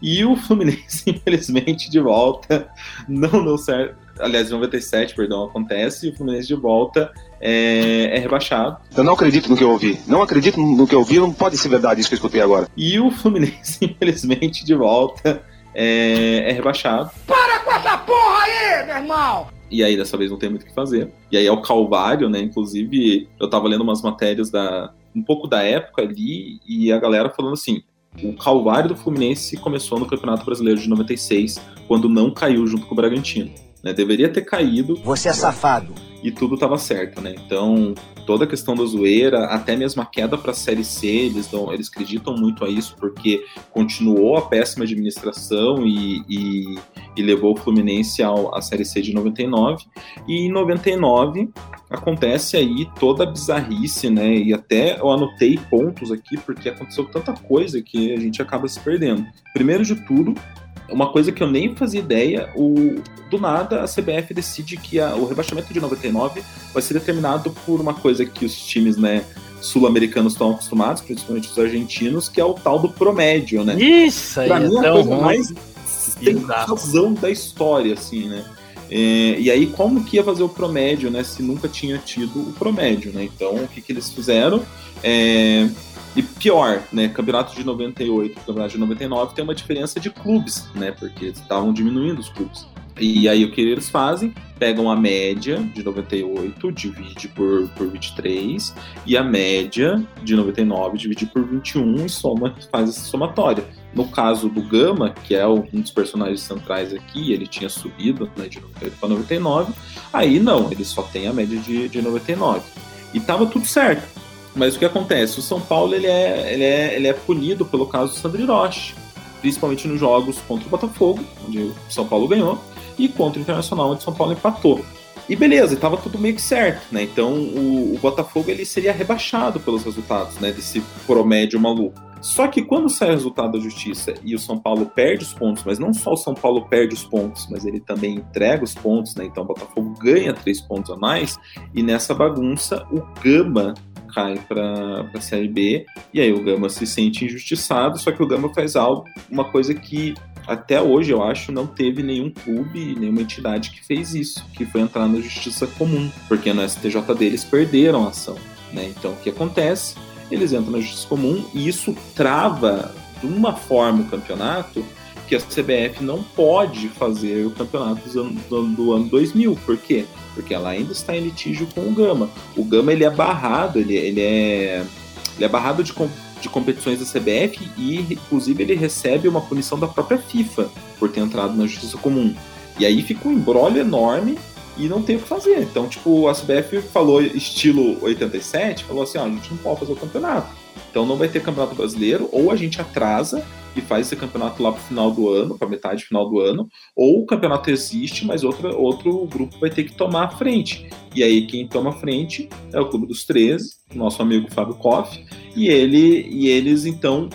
E o Fluminense, infelizmente, de volta, não deu certo. Aliás, em 97, perdão, acontece, e o Fluminense de volta é, é rebaixado. Eu não acredito no que eu ouvi. Não acredito no que eu ouvi, não pode ser verdade isso que eu escutei agora. E o Fluminense, infelizmente, de volta é, é rebaixado. Para com essa porra aí, meu irmão! E aí, dessa vez, não tem muito o que fazer. E aí é o Calvário, né? Inclusive, eu tava lendo umas matérias da um pouco da época ali, e a galera falando assim: o Calvário do Fluminense começou no Campeonato Brasileiro de 96, quando não caiu junto com o Bragantino. Né? Deveria ter caído. Você é safado. E tudo estava certo, né? Então, toda a questão da zoeira, até mesmo a queda para a Série C, eles, dão, eles acreditam muito a isso, porque continuou a péssima administração e, e, e levou o Fluminense ao, à Série C de 99. E em 99 acontece aí toda a bizarrice, né? E até eu anotei pontos aqui, porque aconteceu tanta coisa que a gente acaba se perdendo. Primeiro de tudo, uma coisa que eu nem fazia ideia, o, do nada a CBF decide que a, o rebaixamento de 99 vai ser determinado por uma coisa que os times, né, sul-americanos estão acostumados, principalmente os argentinos, que é o tal do promédio, né? Isso aí pra mim, é a tão coisa ruim. mais tem razão da história, assim, né? É, e aí, como que ia fazer o promédio, né? Se nunca tinha tido o promédio, né? Então, o que, que eles fizeram? É, e pior, né? Campeonato de 98 e campeonato de 99 tem uma diferença de clubes, né? Porque estavam diminuindo os clubes. E aí o que eles fazem? Pegam a média de 98, divide por, por 23, e a média de 99 divide por 21 e soma, faz essa somatória. No caso do Gama, que é um dos personagens centrais aqui, ele tinha subido né, de 98 para 99, aí não, ele só tem a média de, de 99. E tava tudo certo. Mas o que acontece? O São Paulo ele é, ele é, ele é punido pelo caso do Sandro Hiroshi, principalmente nos jogos contra o Botafogo, onde o São Paulo ganhou, e contra o Internacional, onde o São Paulo empatou. E beleza, estava tudo meio que certo, né? Então o, o, Botafogo ele seria rebaixado pelos resultados, né? Desse promédio maluco. Só que quando sai o resultado da justiça e o São Paulo perde os pontos, mas não só o São Paulo perde os pontos, mas ele também entrega os pontos, né? Então o Botafogo ganha três pontos a mais, e nessa bagunça o Gama cai para a Série B, e aí o Gama se sente injustiçado, só que o Gama faz algo, uma coisa que até hoje, eu acho, não teve nenhum clube, nenhuma entidade que fez isso, que foi entrar na justiça comum, porque no STJ deles perderam a ação. Né? Então, o que acontece? Eles entram na justiça comum e isso trava de uma forma o campeonato que a CBF não pode fazer o campeonato do ano, do, ano 2000. Por quê? Porque ela ainda está em litígio com o Gama. O Gama ele é barrado, ele, ele é ele é barrado de, de competições da CBF e, inclusive, ele recebe uma punição da própria FIFA por ter entrado na justiça comum. E aí fica um embrólio enorme e não tem o que fazer. Então, tipo, a CBF falou estilo 87, falou assim, ó, a gente não pode fazer o campeonato. Então não vai ter campeonato brasileiro, ou a gente atrasa e faz esse campeonato lá pro final do ano, pra metade final do ano, ou o campeonato existe, mas outro, outro grupo vai ter que tomar a frente. E aí quem toma a frente é o Clube dos 13, nosso amigo Fábio Koff, e ele e eles então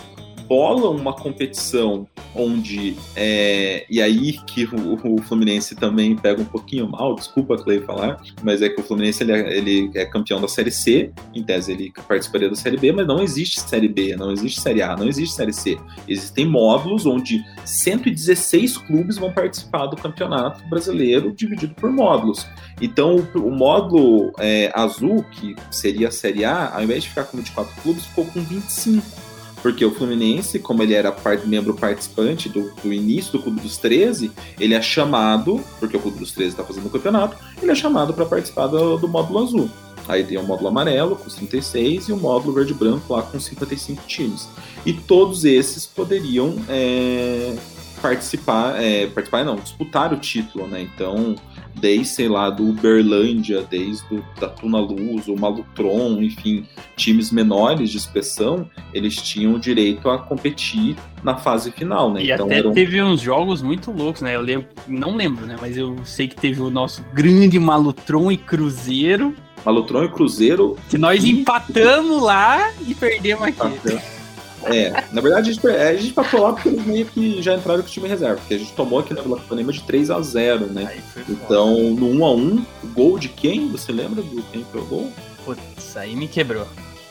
bolam uma competição onde é, e aí que o, o, Fluminense também pega um pouquinho mal, desculpa Clay falar, mas é que o Fluminense ele é, ele é, campeão da Série C, em tese ele participaria da Série B, mas não existe Série B, não existe Série A, não existe Série C. Existem módulos onde 116 clubes vão participar do campeonato brasileiro dividido por módulos. Então o, o módulo é, azul, que seria a Série A, ao invés de ficar com 24 clubes, ficou com 25 porque o Fluminense, como ele era part, membro participante do, do, início do Clube dos 13, ele é chamado, porque o Clube dos 13 está fazendo o campeonato, ele é chamado para participar do, do, módulo azul. Aí tem o módulo amarelo com 36 e o módulo verde branco lá com 55 times. E todos esses poderiam é, participar, é, participar não, disputar o título, né? Então, desde, sei lá, do Uberlândia, desde do, da Tuna Luz, o Malutron, enfim, times menores de expressão, eles tinham o direito a competir na fase final, né? E então, até eram... teve uns jogos muito loucos, né? Eu lembro, não lembro, né? Mas eu sei que teve o nosso grande Malutron e Cruzeiro. Malutron e Cruzeiro. Que nós empatamos lá e perdemos aqui. É, na verdade a gente, a gente passou lá porque eles meio que já entraram com o time reserva, porque a gente tomou aqui na Vila de 3 a 0 né? Então, no 1 a 1 gol de quem? Você lembra do quem foi o gol? Putz, aí me quebrou.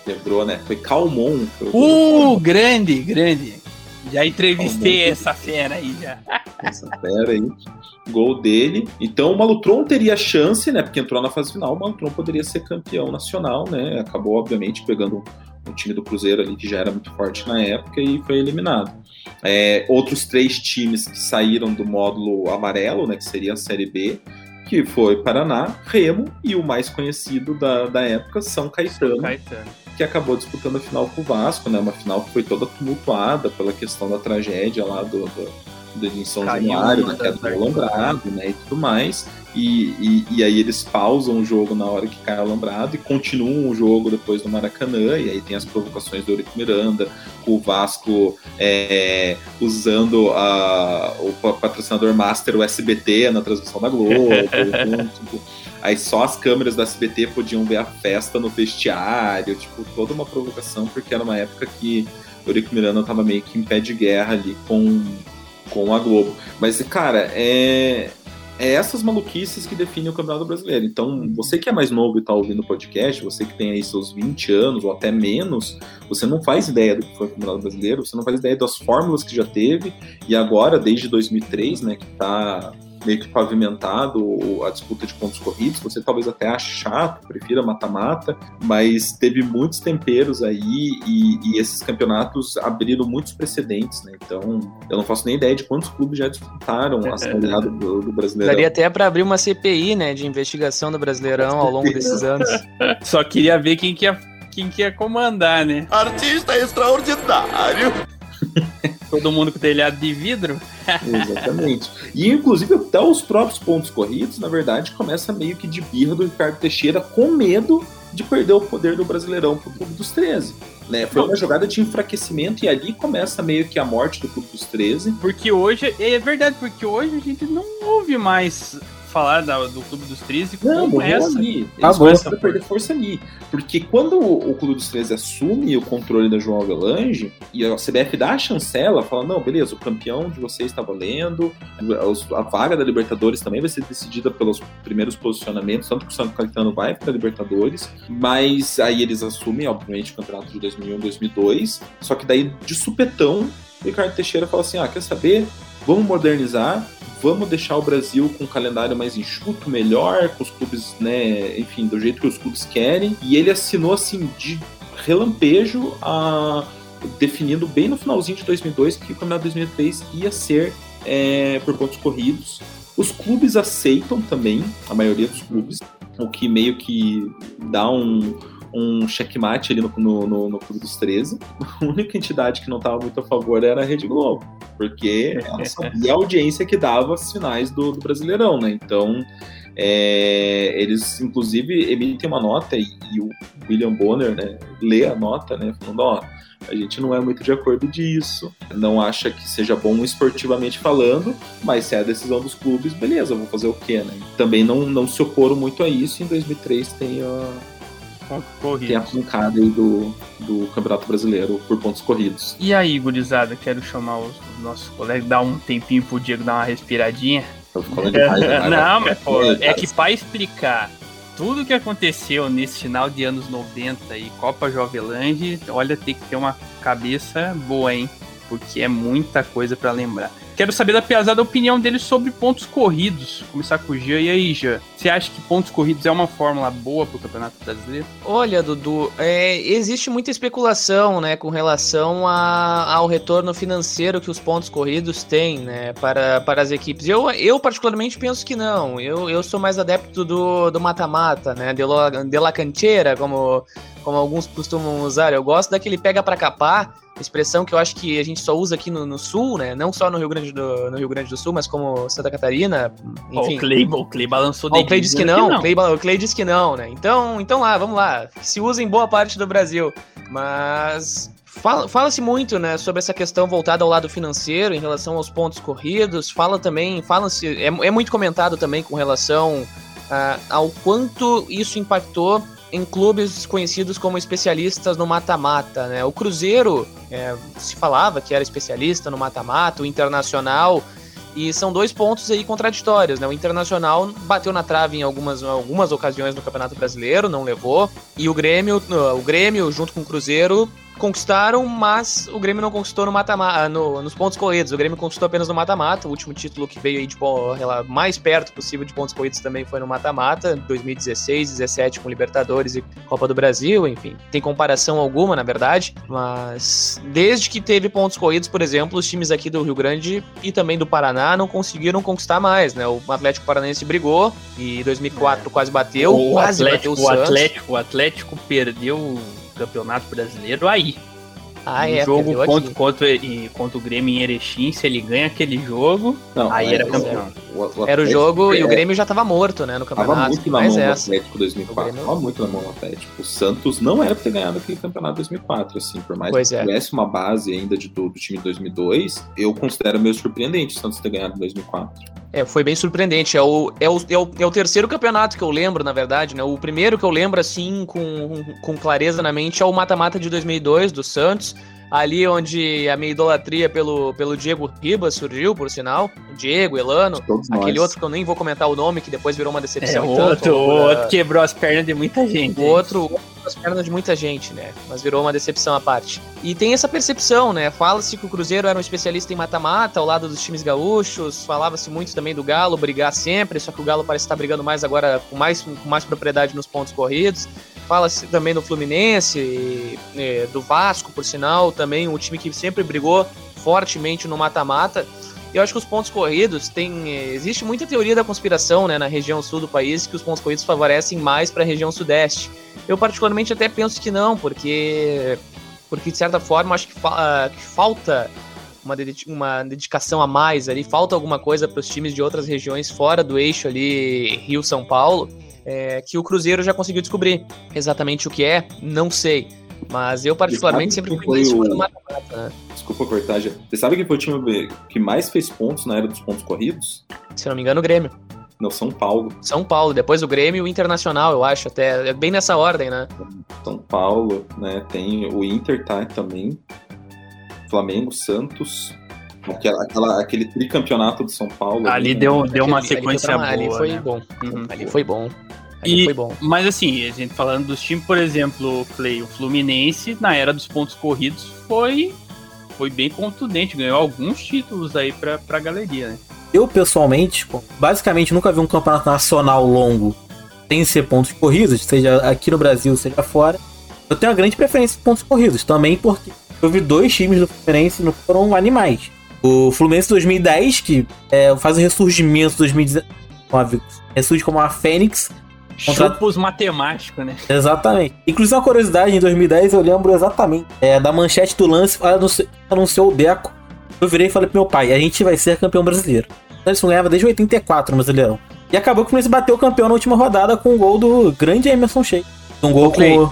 Quebrou, né? Foi Calmon. Foi o uh, grande, grande. Já entrevistei Calmon. essa fera aí já. Essa fera aí. Gol dele. Então o Malutron teria chance, né? Porque entrou na fase final, o Malutron poderia ser campeão nacional, né? Acabou, obviamente, pegando o time do Cruzeiro ali, que já era muito forte na época, e foi eliminado. É, outros três times que saíram do módulo amarelo, né, que seria a Série B, que foi Paraná, Remo e o mais conhecido da, da época, São Caetano, São Caetano, que acabou disputando a final com o Vasco, né, uma final que foi toda tumultuada pela questão da tragédia lá do, do, do em São Januário, da queda do alambrado, né, e tudo mais. E, e, e, aí eles pausam o jogo na hora que cai o alambrado e continuam o jogo depois no Maracanã, e aí tem as provocações do Eurico Miranda, o Vasco é, usando a, o patrocinador master, o SBT, na transmissão da Globo, então, tipo, aí só as câmeras da SBT podiam ver a festa no vestiário, tipo, toda uma provocação, porque era uma época que o Eurico Miranda tava meio que em pé de guerra ali com, com a Globo. Mas, cara, é, é essas maluquices que definem o Campeonato Brasileiro. Então, você que é mais novo e está ouvindo o podcast, você que tem aí seus 20 anos ou até menos, você não faz ideia do que foi o Campeonato Brasileiro, você não faz ideia das fórmulas que já teve, e agora, desde 2003, né, que está meio que pavimentado a disputa de pontos corridos. Você talvez até ache chato, prefira mata-mata, mas teve muitos temperos aí e, e, esses campeonatos abriram muitos precedentes, né? Então, eu não faço nem ideia de quantos clubes já disputaram a Série do, do Brasileirão. Daria até para abrir uma CPI, né, de investigação do Brasileirão ao longo desses anos. Só queria ver quem que ia, quem que ia comandar, né? Artista extraordinário! Todo mundo com telhado de vidro? Exatamente. E inclusive até os próprios pontos corridos, na verdade, começa meio que de birra do Ricardo Teixeira com medo de perder o poder do Brasileirão pro Clube dos 13. Né? Foi uma jogada de enfraquecimento e ali começa meio que a morte do Clube dos 13. Porque hoje, é verdade, porque hoje a gente não ouve mais falar da, do Clube dos 13 não, como essa. Ali. Eles Acabou. começam a perder força ali. Porque quando o, o Clube dos 13 assume o controle da João Avelange e a CBF dá a chancela, fala: não, beleza, o campeão de vocês está valendo, a vaga da Libertadores também vai ser decidida pelos primeiros posicionamentos, tanto que o Santo Caetano vai para a Libertadores, mas aí eles assumem, obviamente, o campeonato de 2001 2002, só que daí de supetão. O Ricardo Teixeira fala assim: ah, quer saber? Vamos modernizar, vamos deixar o Brasil com um calendário mais enxuto, melhor, com os clubes, né, enfim, do jeito que os clubes querem. E ele assinou assim de relampejo a definindo bem no finalzinho de 2002 que o Campeonato 2003 ia ser é, por pontos corridos. Os clubes aceitam também, a maioria dos clubes, o que meio que dá um, um checkmate ali no, no, no, no Clube dos 13. A única entidade que não estava muito a favor era a Rede Globo, porque ela sabia a audiência que dava as finais do, do Brasileirão, né? Então, é, eles inclusive emitem uma nota e, e, o William Bonner né, lê a nota, né, falando: ó, a gente não é muito de acordo disso, não acha que seja bom esportivamente falando, mas se é a decisão dos clubes, beleza, vou fazer o quê, né? Também não, não se oporam muito a isso. Em 2003 tem a, Corridos. Tem a pancada aí do, do Campeonato Brasileiro por pontos corridos. E aí, gurizada, quero chamar os, os nossos colegas, dar um tempinho pro Diego dar uma respiradinha. Tô falando demais, né? Não, mas pô, é que pra explicar tudo que aconteceu nesse final de anos 90 e Copa Jovelange, olha, tem que ter uma cabeça boa, hein? Porque é muita coisa para lembrar. Quero saber da pesada a opinião dele sobre pontos corridos. Começar com o Jean. E aí, Jean? Você acha que pontos corridos é uma fórmula boa para o Campeonato Brasileiro? Olha, Dudu, é, existe muita especulação né, com relação a, ao retorno financeiro que os pontos corridos têm né, para, para as equipes. Eu, eu, particularmente, penso que não. Eu, eu sou mais adepto do mata-mata, né, de, lo, de la cancheira, como, como alguns costumam usar. Eu gosto daquele pega para capar expressão que eu acho que a gente só usa aqui no, no sul, né? Não só no Rio Grande do, no Rio Grande do Sul, mas como Santa Catarina. Enfim. O Clay, o Clay balançou Ó, o Clay disse que não, O, Clay, o Clay disse que não, né? Então, então lá, vamos lá. Se usa em boa parte do Brasil. Mas Fala-se fala muito, né, sobre essa questão voltada ao lado financeiro em relação aos pontos corridos. Fala também, fala-se, é, é, muito comentado também com relação uh, ao quanto isso impactou em clubes conhecidos como especialistas no mata-mata, né? O Cruzeiro é, se falava que era especialista no mata-mata, o Internacional e são dois pontos aí contraditórios, né? O Internacional bateu na trave em algumas, algumas ocasiões no Campeonato Brasileiro, não levou, e o Grêmio, o Grêmio junto com o Cruzeiro conquistaram, mas o Grêmio não conquistou no mata-mata, no, nos pontos corridos. O Grêmio conquistou apenas no mata-mata. O último título que veio aí de mais perto possível de pontos corridos também foi no mata-mata, 2016, 17 com Libertadores e Copa do Brasil, enfim. Tem comparação alguma, na verdade, mas desde que teve pontos corridos, por exemplo, os times aqui do Rio Grande e também do Paraná não conseguiram conquistar mais, né? O Atlético Paranaense brigou e 2004 é. quase bateu, o quase Atlético, bateu o, o Atlético, o Atlético perdeu Campeonato Brasileiro aí. Ah, um é, jogo contra, contra, contra o Grêmio em Erechim, se ele ganha aquele jogo, não, aí era campeão. O, o era o jogo é, e o Grêmio já tava morto, né, no campeonato. Tava muito na mão do Atlético 2004. Grêmio... Tava muito na mão do Atlético. O Santos não era pra ter ganhado aquele campeonato 2004, assim, por mais pois que é. tivesse uma base ainda de, do, do time de 2002, eu considero meio surpreendente o Santos ter ganhado em 2004. É, foi bem surpreendente. É o, é, o, é, o, é o terceiro campeonato que eu lembro, na verdade, né? O primeiro que eu lembro, assim, com, com clareza na mente, é o mata-mata de 2002, do Santos. Ali onde a minha idolatria pelo, pelo Diego Ribas surgiu, por sinal. O Diego, Elano. Todos aquele nós. outro que eu nem vou comentar o nome, que depois virou uma decepção. É, o outro, o outro quebrou as pernas de muita gente. O outro, as pernas de muita gente, né? Mas virou uma decepção à parte. E tem essa percepção, né? Fala-se que o Cruzeiro era um especialista em mata-mata, ao lado dos times gaúchos. Falava-se muito também do Galo brigar sempre, só que o Galo parece estar brigando mais agora com mais, com mais propriedade nos pontos corridos. Fala-se também do Fluminense, e, e, do Vasco, por sinal, também um time que sempre brigou fortemente no mata-mata. Eu acho que os pontos corridos tem. Existe muita teoria da conspiração né, na região sul do país que os pontos corridos favorecem mais para a região sudeste. Eu, particularmente, até penso que não, porque. Porque, de certa forma, acho que, fa que falta uma, uma dedicação a mais ali, falta alguma coisa para os times de outras regiões fora do eixo ali, Rio-São Paulo, é, que o Cruzeiro já conseguiu descobrir. Exatamente o que é, não sei. Mas eu, particularmente, sempre fui o... do mata-mata, né? Desculpa cortar, já. Você sabe quem foi o time que mais fez pontos na era dos pontos corridos? Se não me engano, o Grêmio. Não, São Paulo. São Paulo, depois o Grêmio e o Internacional, eu acho, até. É bem nessa ordem, né? São Paulo, né? Tem o Inter, tá? Também. Flamengo, Santos. Aquela, aquela, aquele tricampeonato de São Paulo. Ali né? deu, deu uma sequência ali boa. Ali foi né? bom. Uhum. Ali foi bom. E, foi bom. Mas assim, a gente falando dos times, por exemplo, Clay, o Fluminense, na era dos pontos corridos, foi, foi bem contundente, ganhou alguns títulos aí pra, pra galeria, né? Eu, pessoalmente, basicamente nunca vi um campeonato nacional longo sem ser pontos corridos, seja aqui no Brasil, seja fora. Eu tenho uma grande preferência por pontos corridos, também porque eu vi dois times do Fluminense não foram animais. O Fluminense 2010, que é, faz o ressurgimento 2019, ressurge como a Fênix, Contra... Chupos matemáticos, né? Exatamente. Inclusive, uma curiosidade, em 2010 eu lembro exatamente é, da manchete do lance, anunciou, anunciou o Deco. Eu virei e falei pro meu pai, a gente vai ser campeão brasileiro. Então, eles não ganhava desde 84 no Brasileirão. E acabou que o Fluminense bateu o campeão na última rodada com o um gol do grande Emerson Sheik. Um gol okay. com...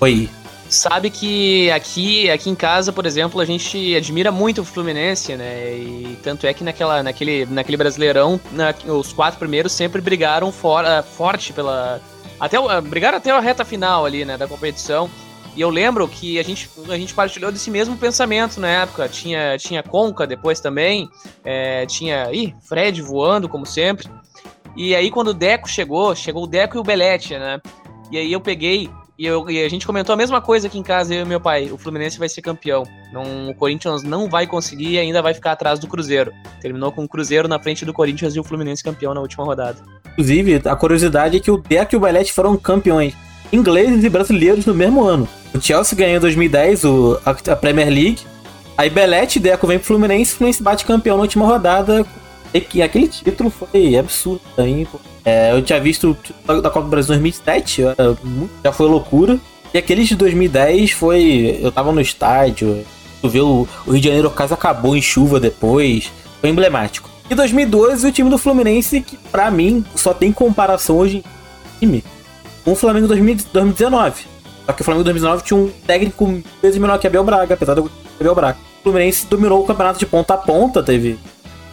Oi sabe que aqui, aqui em casa, por exemplo, a gente admira muito o Fluminense, né? E tanto é que naquela, naquele, naquele Brasileirão, na, os quatro primeiros sempre brigaram for, forte pela. Até, brigaram até a reta final ali, né, da competição. E eu lembro que a gente, a gente partilhou desse mesmo pensamento na época. Tinha, tinha Conca depois também, é, tinha ih, Fred voando, como sempre. E aí, quando o Deco chegou, chegou o Deco e o Belete, né? E aí eu peguei e, eu, e a gente comentou a mesma coisa aqui em casa, eu e meu pai. O Fluminense vai ser campeão. Não, o Corinthians não vai conseguir e ainda vai ficar atrás do Cruzeiro. Terminou com o Cruzeiro na frente do Corinthians e o Fluminense campeão na última rodada. Inclusive, a curiosidade é que o Deco e o Belete foram campeões ingleses e brasileiros no mesmo ano. O Chelsea ganhou em 2010 o, a, a Premier League. Aí Belete e Deco vem pro Fluminense e o Fluminense bate campeão na última rodada. E aquele título foi absurdo também, é, eu tinha visto o da Copa do Brasil 2007, já foi loucura. E aquele de 2010 foi. Eu tava no estádio, Choveu, o Rio de Janeiro quase acabou em chuva depois. Foi emblemático. E 2012, o time do Fluminense, que pra mim só tem comparação hoje em time com o Flamengo 2019. Só que o Flamengo 2019 tinha um técnico vezes menor que Abel Braga, apesar do Abel Braga. O Fluminense dominou o campeonato de ponta a ponta, teve.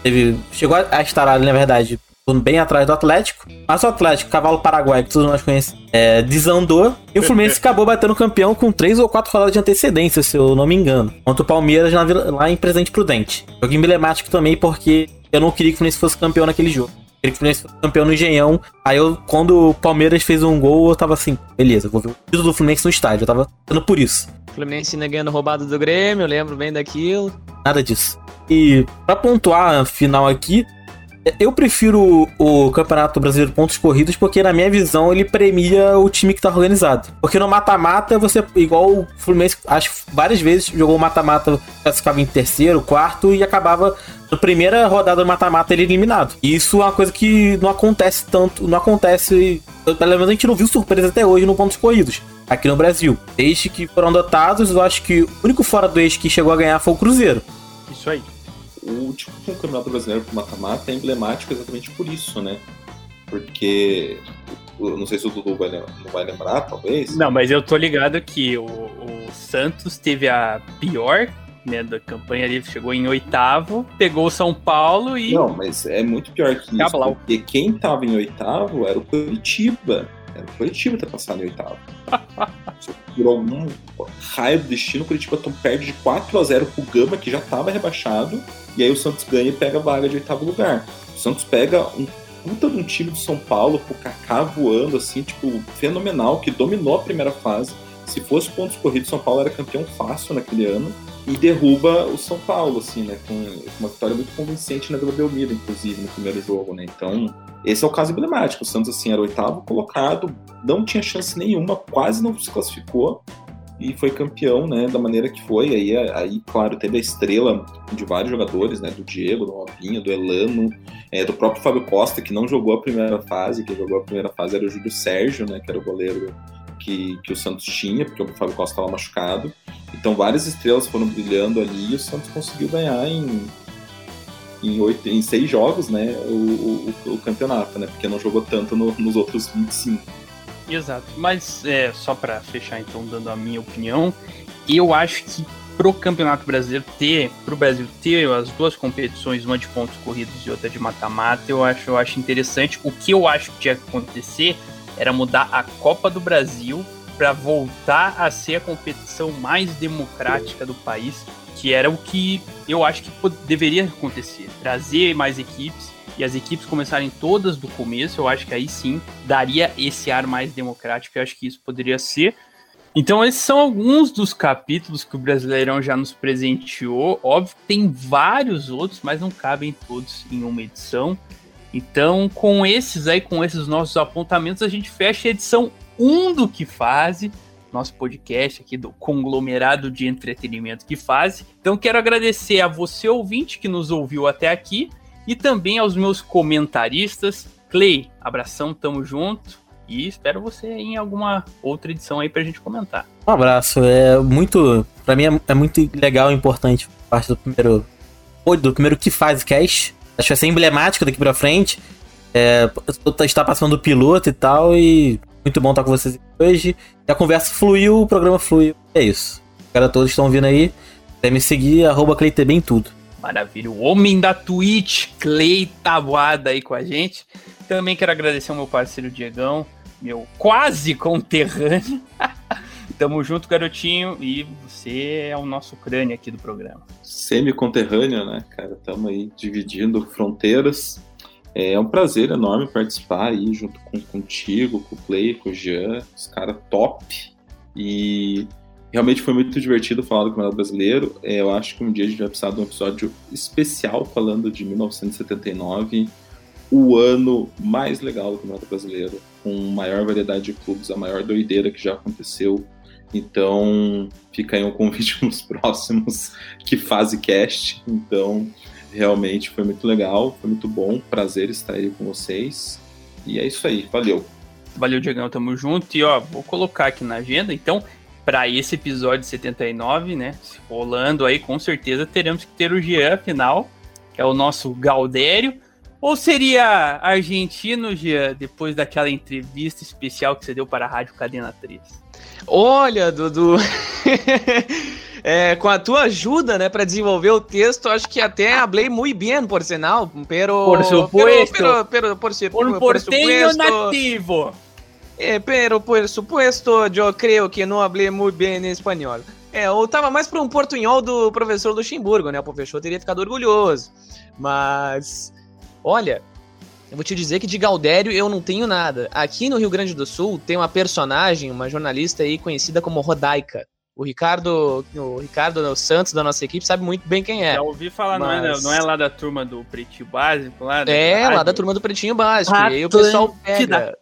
teve chegou a estar ali, na verdade, bem atrás do Atlético. Mas o Atlético, cavalo paraguaio, que todos nós conhecemos, é, desandou. E o Fluminense acabou batendo campeão com três ou quatro rodadas de antecedência, se eu não me engano. Contra o Palmeiras lá, lá em Presente Prudente. Jogo emblemático também, porque eu não queria que o Fluminense fosse campeão naquele jogo. Eu queria que o Fluminense fosse campeão no Engenhão. Aí eu, quando o Palmeiras fez um gol, eu tava assim, beleza, vou ver o título do Fluminense no estádio. Eu tava dando por isso. Fluminense negando roubado do Grêmio, eu lembro bem daquilo. Nada disso. E pra pontuar a final aqui, eu prefiro o Campeonato Brasileiro Pontos Corridos porque, na minha visão, ele premia o time que tá organizado. Porque no mata-mata, você, igual o Fluminense, acho várias vezes jogou mata-mata, classificava em terceiro, quarto e acabava na primeira rodada do mata-mata ele eliminado. E isso é uma coisa que não acontece tanto, não acontece. Pelo menos a gente não viu surpresa até hoje no Pontos Corridos aqui no Brasil. Desde que foram adotados, eu acho que o único fora do eixo que chegou a ganhar foi o Cruzeiro. Isso aí o último campeonato brasileiro pro mata-mata é emblemático exatamente por isso, né? Porque não sei se o Dudu vai, não vai lembrar, talvez. Não, mas eu tô ligado que o, o Santos teve a pior né, da campanha ali, chegou em oitavo, pegou o São Paulo e. Não, mas é muito pior que isso. Porque quem tava em oitavo era o Curitiba. Era o Curitiba ter passado em oitavo. Por algum raio do destino, o Curitiba perde de 4 a 0 pro Gama, que já tava rebaixado e aí o Santos ganha e pega a vaga de oitavo lugar. O Santos pega um puta de um time do São Paulo, com o Kaká voando, assim, tipo, fenomenal, que dominou a primeira fase. Se fosse pontos corridos, São Paulo era campeão fácil naquele ano. E derruba o São Paulo, assim, né? Com uma vitória muito convincente na Vila Belmiro, inclusive, no primeiro jogo, né? Então, esse é o caso emblemático. O Santos, assim, era oitavo colocado, não tinha chance nenhuma, quase não se classificou e foi campeão, né, da maneira que foi. Aí, aí, claro, teve a estrela de vários jogadores, né, do Diego, do Robinho, do Elano, é, do próprio Fábio Costa, que não jogou a primeira fase, quem jogou a primeira fase era o Júlio Sérgio, né, que era o goleiro que, que o Santos tinha, porque o Fábio Costa estava machucado. Então várias estrelas foram brilhando ali e o Santos conseguiu ganhar em, em, oito, em seis jogos, né, o, o, o campeonato, né, porque não jogou tanto no, nos outros 25. Exato. Mas é, só para fechar então, dando a minha opinião, eu acho que pro Campeonato Brasileiro ter, pro Brasil ter as duas competições, uma de pontos corridos e outra de mata-mata, eu acho, eu acho interessante. O que eu acho que tinha que acontecer era mudar a Copa do Brasil para voltar a ser a competição mais democrática do país, que era o que eu acho que deveria acontecer, trazer mais equipes e as equipes começarem todas do começo, eu acho que aí sim daria esse ar mais democrático. Eu acho que isso poderia ser. Então, esses são alguns dos capítulos que o Brasileirão já nos presenteou. Óbvio que tem vários outros, mas não cabem todos em uma edição. Então, com esses aí, com esses nossos apontamentos, a gente fecha a edição 1 do Que Fase, nosso podcast aqui do conglomerado de entretenimento Que Fase. Então, quero agradecer a você, ouvinte, que nos ouviu até aqui e também aos meus comentaristas. Clay, abração, tamo junto. E espero você em alguma outra edição aí pra gente comentar. Um abraço. É muito. Pra mim é, é muito legal e importante parte do primeiro. Do primeiro que faz cast. Acho que vai ser emblemático daqui pra frente. É, está passando o piloto e tal. E muito bom estar com vocês hoje. E a conversa fluiu, o programa fluiu. É isso. Cara, todos estão vindo aí. Quer me seguir, arroba CleiTB em tudo. Maravilha. O homem da Twitch, Clay Tabuada aí com a gente. Também quero agradecer ao meu parceiro Diegão, meu quase conterrâneo. Tamo junto, garotinho, e você é o nosso crânio aqui do programa. Semi-conterrâneo, né, cara? Tamo aí dividindo fronteiras. É um prazer enorme participar aí junto com contigo, com o Clay, com o Jean, os caras top. E Realmente foi muito divertido falar do Campeonato Brasileiro. É, eu acho que um dia a gente vai precisar de um episódio especial falando de 1979, o ano mais legal do Campeonato Brasileiro, com maior variedade de clubes, a maior doideira que já aconteceu. Então, fica aí um convite nos próximos que fase cast. Então, realmente foi muito legal, foi muito bom, prazer estar aí com vocês. E é isso aí, valeu. Valeu, Diegão, tamo junto. E ó, vou colocar aqui na agenda, então, para esse episódio 79, né? Rolando aí, com certeza teremos que ter o Jean, afinal, que é o nosso Galdério. Ou seria argentino, Jean, depois daquela entrevista especial que você deu para a Rádio Cadena 3? Olha, Dudu. é, com a tua ajuda, né, para desenvolver o texto, acho que até hablei muito bem, por sinal, pero... Por supuesto. Pero, pero, pero, por, por, por, por porteño nativo. É, pero por supuesto, eu creio que não hablei muito bem em espanhol. É, eu tava mais para um portunhol do professor Luxemburgo, né? O professor teria ficado orgulhoso. Mas, olha, eu vou te dizer que de Galdério eu não tenho nada. Aqui no Rio Grande do Sul tem uma personagem, uma jornalista aí conhecida como Rodaica. O Ricardo, o Ricardo Santos da nossa equipe sabe muito bem quem é. Já ouvi falar, mas... não, é, não é lá da turma do Pretinho Básico? Lá é, lá da turma do Pretinho Básico. e aí o pessoal pega.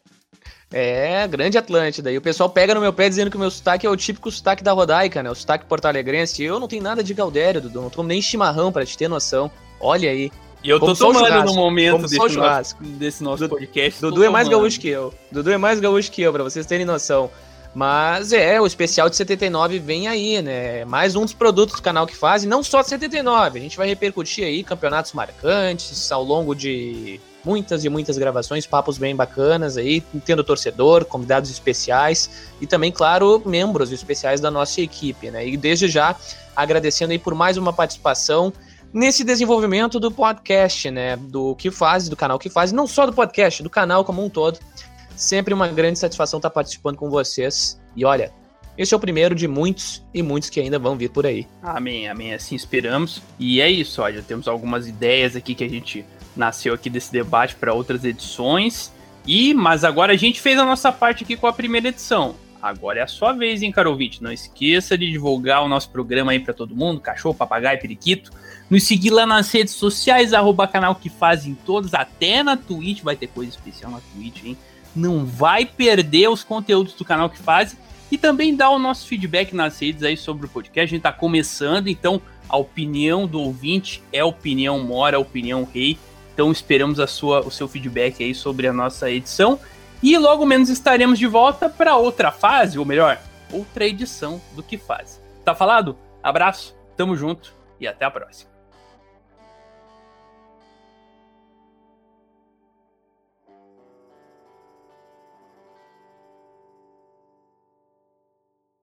É, grande Atlântida. E o pessoal pega no meu pé dizendo que o meu sotaque é o típico sotaque da Rodaica, né? O sotaque porto-alegrense. Eu não tenho nada de Galdério, Dudu. Não tomo nem chimarrão para te ter noção. Olha aí. E eu tô tomando no momento desse nosso, desse nosso podcast. Dudu é mais gaúcho que eu. Dudu é mais gaúcho que eu, pra vocês terem noção. Mas é, o especial de 79 vem aí, né? Mais um dos produtos do canal que faz, e não só de 79. A gente vai repercutir aí campeonatos marcantes ao longo de muitas e muitas gravações, papos bem bacanas aí, tendo torcedor, convidados especiais e também, claro, membros especiais da nossa equipe, né? E desde já agradecendo aí por mais uma participação nesse desenvolvimento do podcast, né? Do que faz, do canal que faz, não só do podcast, do canal como um todo. Sempre uma grande satisfação estar participando com vocês. E olha, esse é o primeiro de muitos e muitos que ainda vão vir por aí. Amém, amém. Assim esperamos. E é isso, olha, temos algumas ideias aqui que a gente nasceu aqui desse debate para outras edições. E, mas agora a gente fez a nossa parte aqui com a primeira edição. Agora é a sua vez, hein, caro ouvinte? Não esqueça de divulgar o nosso programa aí para todo mundo, cachorro, papagaio, periquito. Nos seguir lá nas redes sociais, arroba canal que fazem todos, até na Twitch, vai ter coisa especial na Twitch, hein? Não vai perder os conteúdos do canal que faz e também dar o nosso feedback nas redes aí sobre o podcast. A gente tá começando, então a opinião do ouvinte é opinião mora, opinião rei. Então esperamos a sua, o seu feedback aí sobre a nossa edição. E logo menos estaremos de volta para outra fase, ou melhor, outra edição do que faz. Tá falado? Abraço, tamo junto e até a próxima.